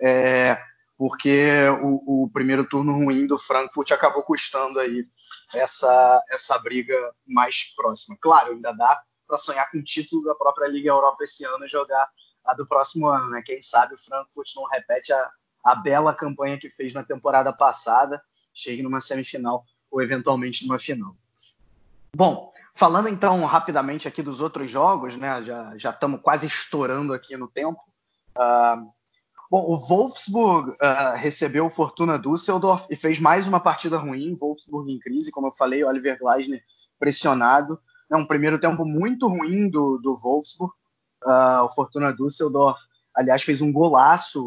É, porque o, o, primeiro turno ruim do Frankfurt acabou custando aí essa, essa briga mais próxima. Claro, ainda dá para sonhar com o título da própria Liga Europa esse ano e jogar a do próximo ano, né? Quem sabe o Frankfurt não repete a, a bela campanha que fez na temporada passada, chegue numa semifinal ou eventualmente numa final. Bom, falando então rapidamente aqui dos outros jogos, né? Já estamos quase estourando aqui no tempo. Uh, Bom, o Wolfsburg uh, recebeu o Fortuna Düsseldorf e fez mais uma partida ruim. Wolfsburg em crise, como eu falei, Oliver Gleisner pressionado. É um primeiro tempo muito ruim do, do Wolfsburg. Uh, o Fortuna Düsseldorf, aliás, fez um golaço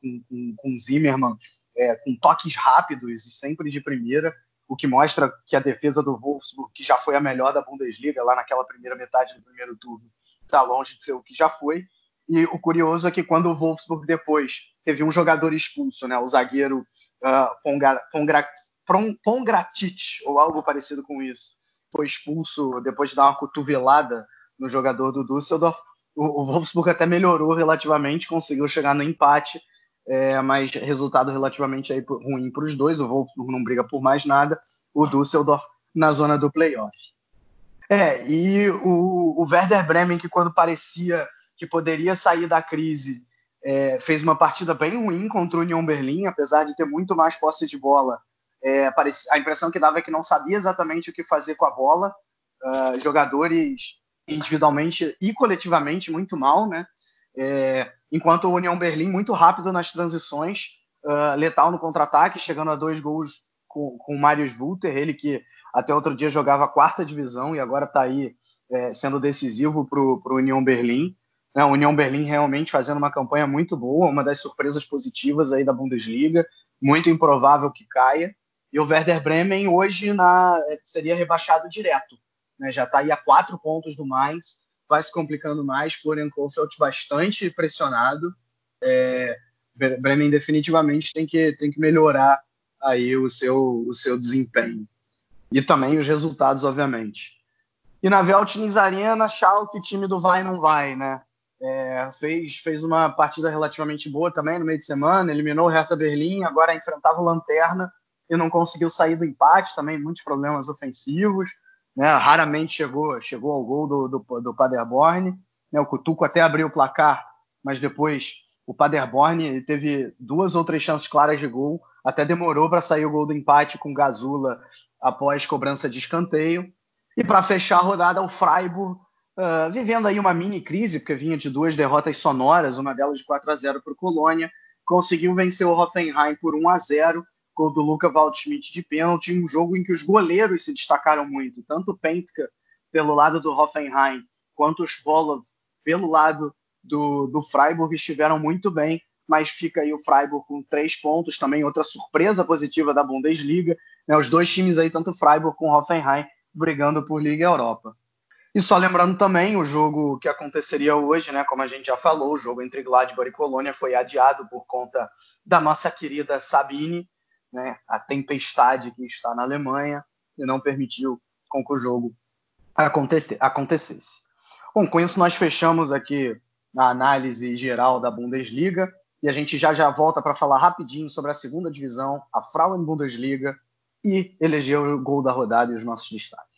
com, com, com Zimmermann, é, com toques rápidos e sempre de primeira, o que mostra que a defesa do Wolfsburg, que já foi a melhor da Bundesliga lá naquela primeira metade do primeiro turno, está longe de ser o que já foi. E o curioso é que quando o Wolfsburg depois teve um jogador expulso, né, o zagueiro uh, Pongratic, ou algo parecido com isso, foi expulso depois de dar uma cotovelada no jogador do Düsseldorf, o, o Wolfsburg até melhorou relativamente, conseguiu chegar no empate, é, mas resultado relativamente aí ruim para os dois. O Wolfsburg não briga por mais nada, o Düsseldorf na zona do playoff. É, e o, o Werder Bremen, que quando parecia que poderia sair da crise, é, fez uma partida bem ruim contra o Union Berlim, apesar de ter muito mais posse de bola. É, a impressão que dava é que não sabia exatamente o que fazer com a bola. Uh, jogadores individualmente e coletivamente muito mal, né? É, enquanto o União Berlim muito rápido nas transições, uh, letal no contra-ataque, chegando a dois gols com, com o Marius Vulter, ele que até outro dia jogava a quarta divisão e agora está aí é, sendo decisivo para o União Berlim. Né? O União Berlim realmente fazendo uma campanha muito boa, uma das surpresas positivas aí da Bundesliga, muito improvável que caia. E o Werder Bremen hoje na, seria rebaixado direto né, já está aí a quatro pontos do mais, vai se complicando mais. Florian Kohfeldt bastante pressionado. É, Bremen definitivamente tem que, tem que melhorar aí o seu, o seu desempenho. E também os resultados, obviamente. E na Veltins Arena, Schalke, time do vai não vai, né? É, fez, fez uma partida relativamente boa também no meio de semana, eliminou o Hertha Berlim, agora enfrentava o Lanterna e não conseguiu sair do empate, também muitos problemas ofensivos né? Raramente chegou, chegou ao gol do, do, do Paderborn. Né? O Cutuco até abriu o placar, mas depois o Paderborn teve duas ou três chances claras de gol. Até demorou para sair o gol do empate com Gazula após cobrança de escanteio. E para fechar a rodada, o Freiburg, uh, vivendo aí uma mini crise, porque vinha de duas derrotas sonoras, uma delas de 4 a 0 para o Colônia, conseguiu vencer o Hoffenheim por 1 a 0 gol do Luca Waldschmidt de pênalti, um jogo em que os goleiros se destacaram muito, tanto o Pentka pelo lado do Hoffenheim, quanto os Volov pelo lado do, do Freiburg estiveram muito bem, mas fica aí o Freiburg com três pontos, também outra surpresa positiva da Bundesliga, né, os dois times aí, tanto Freiburg como Hoffenheim, brigando por Liga Europa. E só lembrando também, o jogo que aconteceria hoje, né, como a gente já falou, o jogo entre Gladbach e Colônia foi adiado por conta da nossa querida Sabine, né, a tempestade que está na Alemanha e não permitiu com que o jogo acontecesse. Bom, com isso nós fechamos aqui a análise geral da Bundesliga e a gente já já volta para falar rapidinho sobre a segunda divisão, a Frauen Bundesliga e eleger o gol da rodada e os nossos destaques.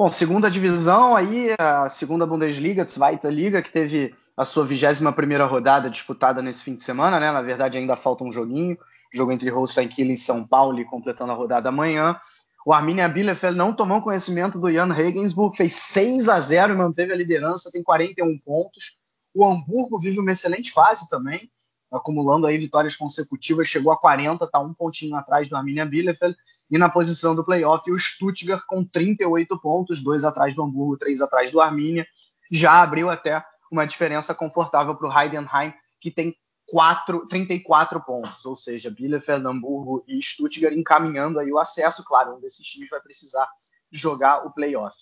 Bom, segunda divisão aí, a segunda Bundesliga, Zweite Liga, que teve a sua 21 primeira rodada disputada nesse fim de semana, né? Na verdade ainda falta um joguinho, jogo entre Holstein Kiel e São Paulo, completando a rodada amanhã. O Arminia Bielefeld não tomou conhecimento do Jan Regensburg, fez 6 a 0 e manteve a liderança, tem 41 pontos. O Hamburgo vive uma excelente fase também, acumulando aí vitórias consecutivas, chegou a 40, está um pontinho atrás do Arminia Bielefeld, e na posição do playoff o Stuttgart com 38 pontos, dois atrás do Hamburgo, três atrás do Arminia, já abriu até uma diferença confortável para o Heidenheim, que tem 4, 34 pontos, ou seja, Bielefeld, Hamburgo e Stuttgart encaminhando aí o acesso, claro, um desses times vai precisar jogar o playoff.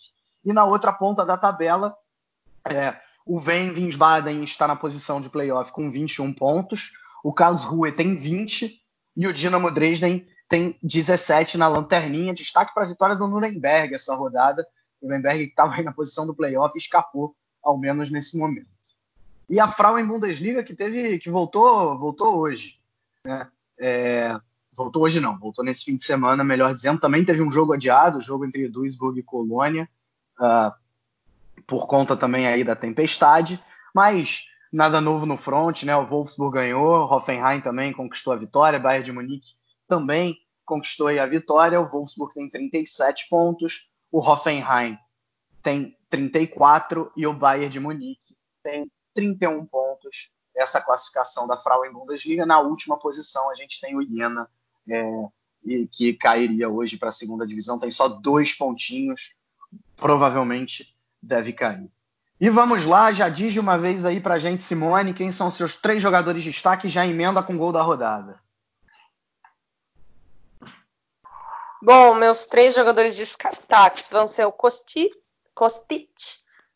E na outra ponta da tabela, é, o Ven Wiesbaden está na posição de playoff com 21 pontos. O Karlsruhe tem 20 e o Dinamo Dresden tem 17 na lanterninha. Destaque para a vitória do Nuremberg essa rodada. O Nuremberg que estava aí na posição do playoff escapou, ao menos nesse momento. E a Frauen Bundesliga que teve, que voltou, voltou hoje. Né? É, voltou hoje não, voltou nesse fim de semana, melhor dizendo. Também teve um jogo adiado, jogo entre Duisburg e Colônia. Uh, por conta também aí da tempestade, mas nada novo no front, né? O Wolfsburg ganhou, Hoffenheim também conquistou a vitória, Bayern de Munique também conquistou a vitória. O Wolfsburg tem 37 pontos, o Hoffenheim tem 34 e o Bayern de Munique tem 31 pontos. Essa classificação da Frauen Bundesliga. Na última posição a gente tem o Jena, é, que cairia hoje para a segunda divisão, tem só dois pontinhos, provavelmente deve cair. E vamos lá, já diz de uma vez aí pra gente, Simone, quem são seus três jogadores de destaque já emenda com o gol da rodada. Bom, meus três jogadores de destaques vão ser o Kostic, Kostic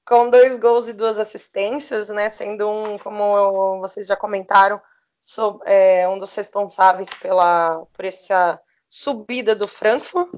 com dois gols e duas assistências, né? Sendo um, como vocês já comentaram, sou, é, um dos responsáveis pela, por essa subida do Frankfurt.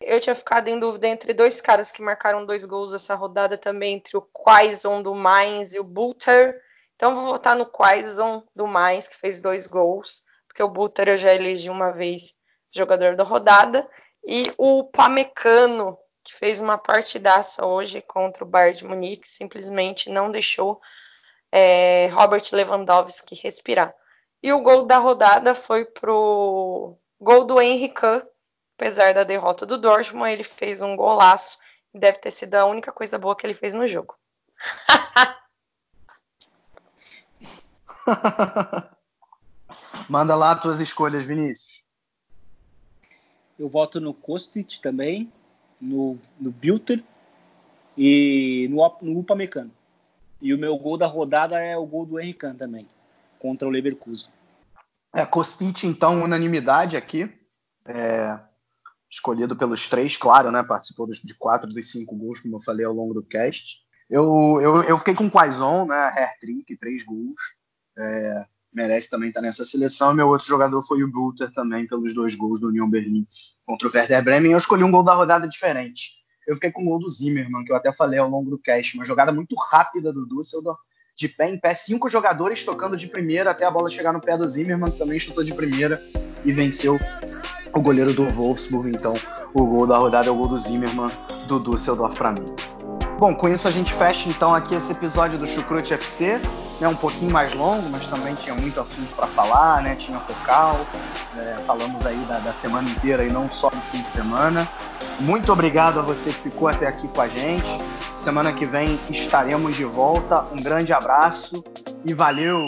Eu tinha ficado em dúvida entre dois caras que marcaram dois gols essa rodada também, entre o Quaison do Mainz e o Butter. Então vou votar no Quaison do Mainz, que fez dois gols, porque o Butter eu já elegi uma vez jogador da rodada. E o Pamecano, que fez uma partidaça hoje contra o Bayern de Munique, simplesmente não deixou é, Robert Lewandowski respirar. E o gol da rodada foi pro gol do Henrique apesar da derrota do Dortmund, ele fez um golaço e deve ter sido a única coisa boa que ele fez no jogo. Manda lá as tuas escolhas, Vinícius. Eu voto no Kostic também, no, no Bilter e no, no Upamecano. E o meu gol da rodada é o gol do Henrique também, contra o Leverkusen. É, Kostic, então, unanimidade aqui. É, escolhido pelos três, claro, né? Participou dos, de quatro dos cinco gols, como eu falei ao longo do cast. Eu, eu, eu fiquei com o Quaison, né? Hair-trick, três gols. É, merece também estar nessa seleção. Meu outro jogador foi o Buter também, pelos dois gols do Union Berlin contra o Werder Bremen. Eu escolhi um gol da rodada diferente. Eu fiquei com o gol do Zimmermann, que eu até falei ao longo do cast. Uma jogada muito rápida do Düsseldorf, de pé em pé, cinco jogadores tocando de primeira até a bola chegar no pé do Zimmermann, que também chutou de primeira e venceu o goleiro do Wolfsburg. Então, o gol da rodada é o gol do Zimmermann, do Düsseldorf para mim. Bom, com isso a gente fecha então aqui esse episódio do Chucrute FC, né, um pouquinho mais longo, mas também tinha muito assunto para falar, né, tinha focal, é, falamos aí da, da, semana inteira e não só no fim de semana. Muito obrigado a você que ficou até aqui com a gente. Semana que vem estaremos de volta. Um grande abraço e valeu!